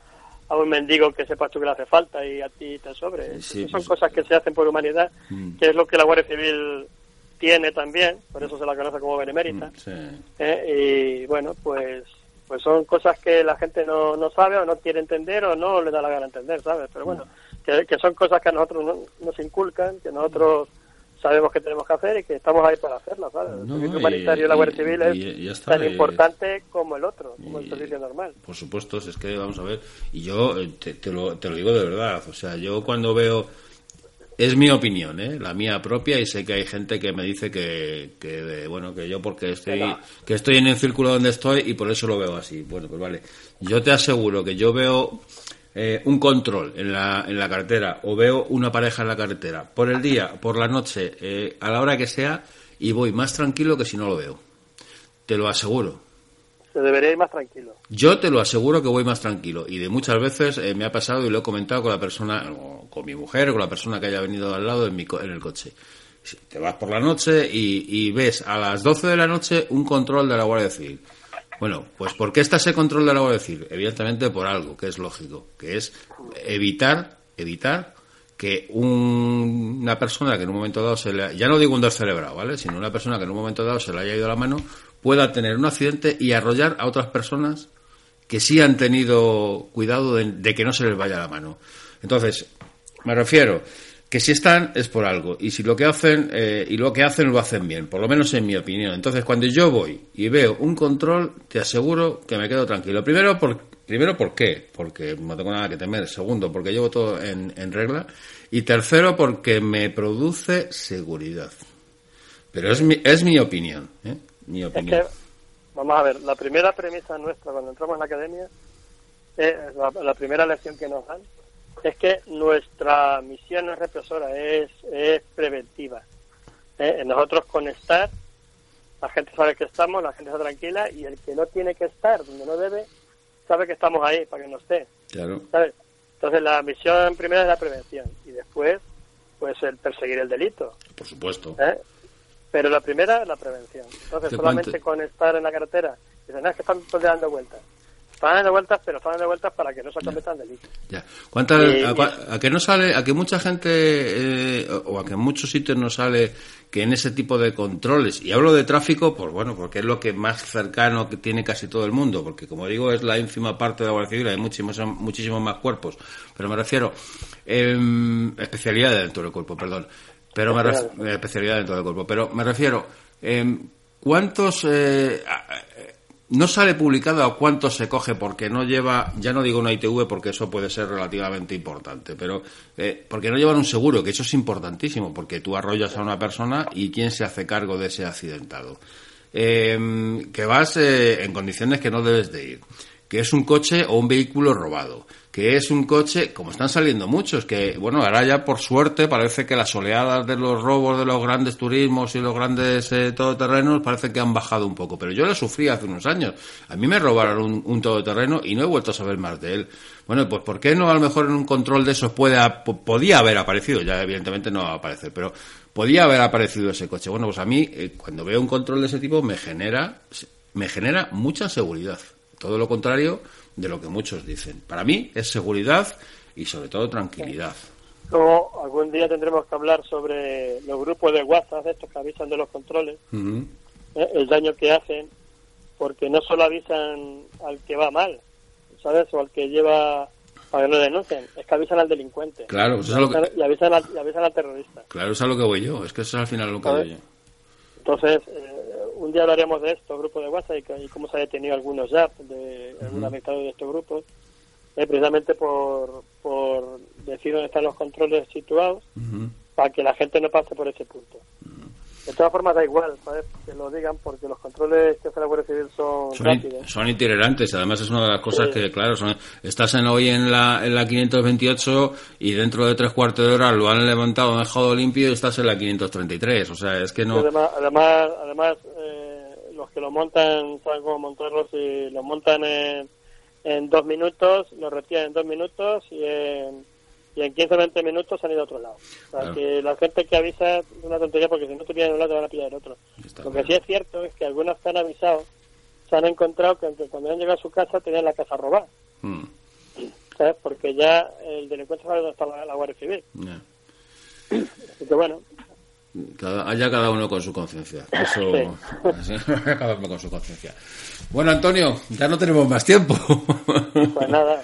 a un mendigo que sepas tú que le hace falta y a ti te sobre. son pues, cosas que se hacen por humanidad, mm. que es lo que la Guardia Civil tiene también, por eso se la conoce como benemérita. Mm, eh, y bueno, pues pues son cosas que la gente no, no sabe o no quiere entender o no le da la gana entender, ¿sabes? Pero bueno, que, que son cosas que a nosotros nos inculcan, que nosotros sabemos que tenemos que hacer y que estamos ahí para hacerlas, ¿sabes? el servicio humanitario y, la Guardia Civil es tan importante como el otro, como el servicio normal. Por supuesto, es que vamos a ver, y yo eh, te, lo, te lo digo de verdad, o sea, yo cuando veo es mi opinión, ¿eh? la mía propia, y sé que hay gente que me dice que, que bueno, que yo porque estoy, que estoy en el círculo donde estoy y por eso lo veo así. Bueno, pues vale. Yo te aseguro que yo veo eh, un control en la, en la carretera o veo una pareja en la carretera por el día, por la noche, eh, a la hora que sea, y voy más tranquilo que si no lo veo. Te lo aseguro. Se debería ir más tranquilo. Yo te lo aseguro que voy más tranquilo. Y de muchas veces eh, me ha pasado y lo he comentado con la persona, con mi mujer o con la persona que haya venido al lado en, mi, en el coche. Te vas por la noche y, y ves a las 12 de la noche un control de la Guardia Civil bueno, pues ¿por qué está ese control de la Guardia Civil? Evidentemente por algo que es lógico, que es evitar, evitar que una persona que en un momento dado se le, ya no digo un descerebrado, ¿vale? Sino una persona que en un momento dado se le haya ido la mano pueda tener un accidente y arrollar a otras personas que sí han tenido cuidado de, que no se les vaya la mano. Entonces, me refiero que si están es por algo y si lo que hacen eh, y lo que hacen lo hacen bien, por lo menos en mi opinión. Entonces, cuando yo voy y veo un control, te aseguro que me quedo tranquilo. Primero, por, primero ¿por qué? Porque no tengo nada que temer. Segundo, porque llevo todo en, en regla. Y tercero, porque me produce seguridad. Pero es mi, es mi opinión, ¿eh? Mi opinión. vamos a ver, la primera premisa nuestra cuando entramos en la academia, es la, primera lección que nos dan, es que nuestra misión no es represora, es, es preventiva. ¿eh? Nosotros con estar, la gente sabe que estamos, la gente está tranquila y el que no tiene que estar donde no debe, sabe que estamos ahí para que no esté. Claro. Entonces la misión primera es la prevención y después pues el perseguir el delito. Por supuesto. ¿Eh? Pero la primera es la prevención. Entonces solamente con estar en la carretera, dicen, no, es que están dando vueltas. Están dando vueltas, pero están dando vueltas para que no se cometan delitos. Ya. a, que no sale, a que mucha gente, eh, o a que en muchos sitios no sale que en ese tipo de controles, y hablo de tráfico, pues bueno, porque es lo que más cercano que tiene casi todo el mundo, porque como digo, es la ínfima parte de la Guardia Civil, hay muchísimos, muchísimos más cuerpos, pero me refiero, eh, especialidad dentro del cuerpo, perdón, pero me especialidad dentro del cuerpo, pero me refiero, eh, ¿cuántos eh, no sale publicado a cuánto se coge porque no lleva, ya no digo una ITV porque eso puede ser relativamente importante, pero eh, porque no llevan un seguro, que eso es importantísimo, porque tú arrollas a una persona y quién se hace cargo de ese accidentado. Em, que vas eh, en condiciones que no debes de ir, que es un coche o un vehículo robado, que es un coche, como están saliendo muchos, que bueno, ahora ya por suerte parece que las oleadas de los robos de los grandes turismos y los grandes eh, todoterrenos parece que han bajado un poco, pero yo lo sufrí hace unos años. A mí me robaron un, todoterreno y no he vuelto a saber más de él. Bueno, pues ¿por qué no a lo mejor en un control de esos puede, podía haber aparecido? Ya evidentemente no va a aparecer, pero podía haber aparecido ese coche. Bueno, pues a mí eh, cuando veo un control de ese tipo me genera, me genera mucha seguridad. Todo lo contrario de lo que muchos dicen. Para mí es seguridad y sobre todo tranquilidad. Como algún día tendremos que hablar sobre los grupos de WhatsApp, estos que avisan de los controles, eh, el daño que hacen, porque no solo avisan al que va mal, ¿sabes? O al que lleva para que no denuncien, es que avisan al delincuente. Claro, eso es lo que... y, avisan al, y avisan al terrorista. Claro, eso es lo que voy yo, es que eso es al final lo que voy yo. Entonces, eh, un día hablaremos de esto, grupos de WhatsApp, y, cómo se ha detenido algunos ya, de algunos de estos grupos, eh, precisamente por, por decir dónde están los controles situados, para que la gente no pase por ese punto. De todas formas, da igual, ¿sabes? Que lo digan, porque los controles que hace la Guardia Civil son, son rápidos. son itinerantes, además es una de las cosas que, claro, son, estás en hoy en la, en la 528 y dentro de tres cuartos de hora lo han levantado, han dejado limpio y estás en la 533, o sea, es que no... Además, además, además los que lo montan saben cómo montarlos y lo montan en, en dos minutos, lo retiran en dos minutos y en, y en 15 o 20 minutos han ido a otro lado. O sea, que la gente que avisa es una tontería porque si no te pillan un lado te van a pillar el otro. lo que sí es cierto es que algunos que han avisado se han encontrado que cuando han llegado a su casa tenían la casa robada. Hmm. ¿Sabes? Porque ya el delincuente sabe dónde está la, Guardia Civil. Así que bueno, cada, haya cada uno con su conciencia. Eso, cada uno con su conciencia. Bueno, Antonio, ya no tenemos más tiempo. Pues nada.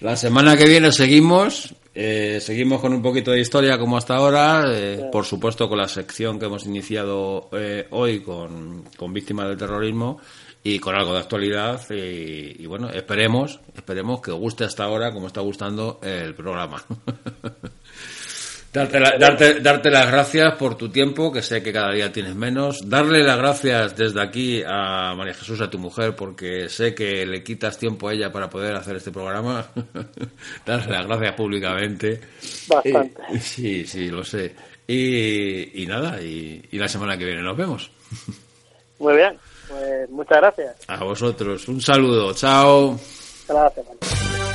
La semana que viene seguimos. Eh, seguimos con un poquito de historia como hasta ahora. Eh, por supuesto, con la sección que hemos iniciado eh, hoy con, con víctimas del terrorismo y con algo de actualidad. Y, y, bueno, esperemos, esperemos que os guste hasta ahora como está gustando el programa. Darte, darte, darte, las gracias por tu tiempo, que sé que cada día tienes menos. Darle las gracias desde aquí a María Jesús, a tu mujer, porque sé que le quitas tiempo a ella para poder hacer este programa. Darle las gracias públicamente. Bastante. sí, sí, lo sé. Y, y nada, y, y, la semana que viene nos vemos. Muy bien, pues muchas gracias. A vosotros, un saludo, chao. Gracias.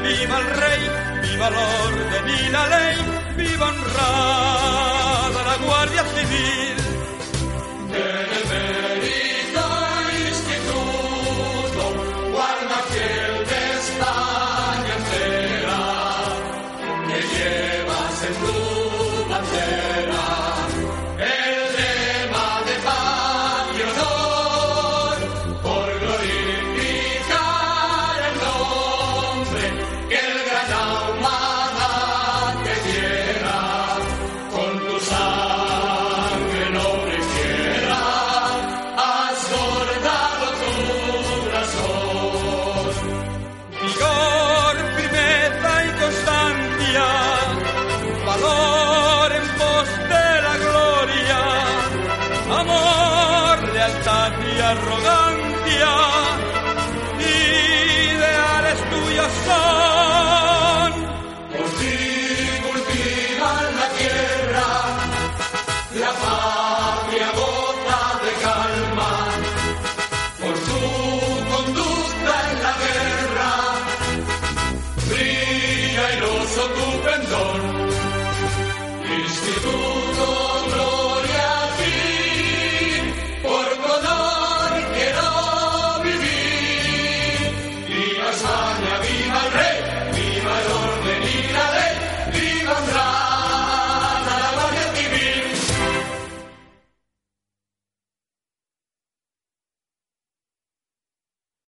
Viva el rey, viva el orden y la ley, viva honrada la Guardia Civil.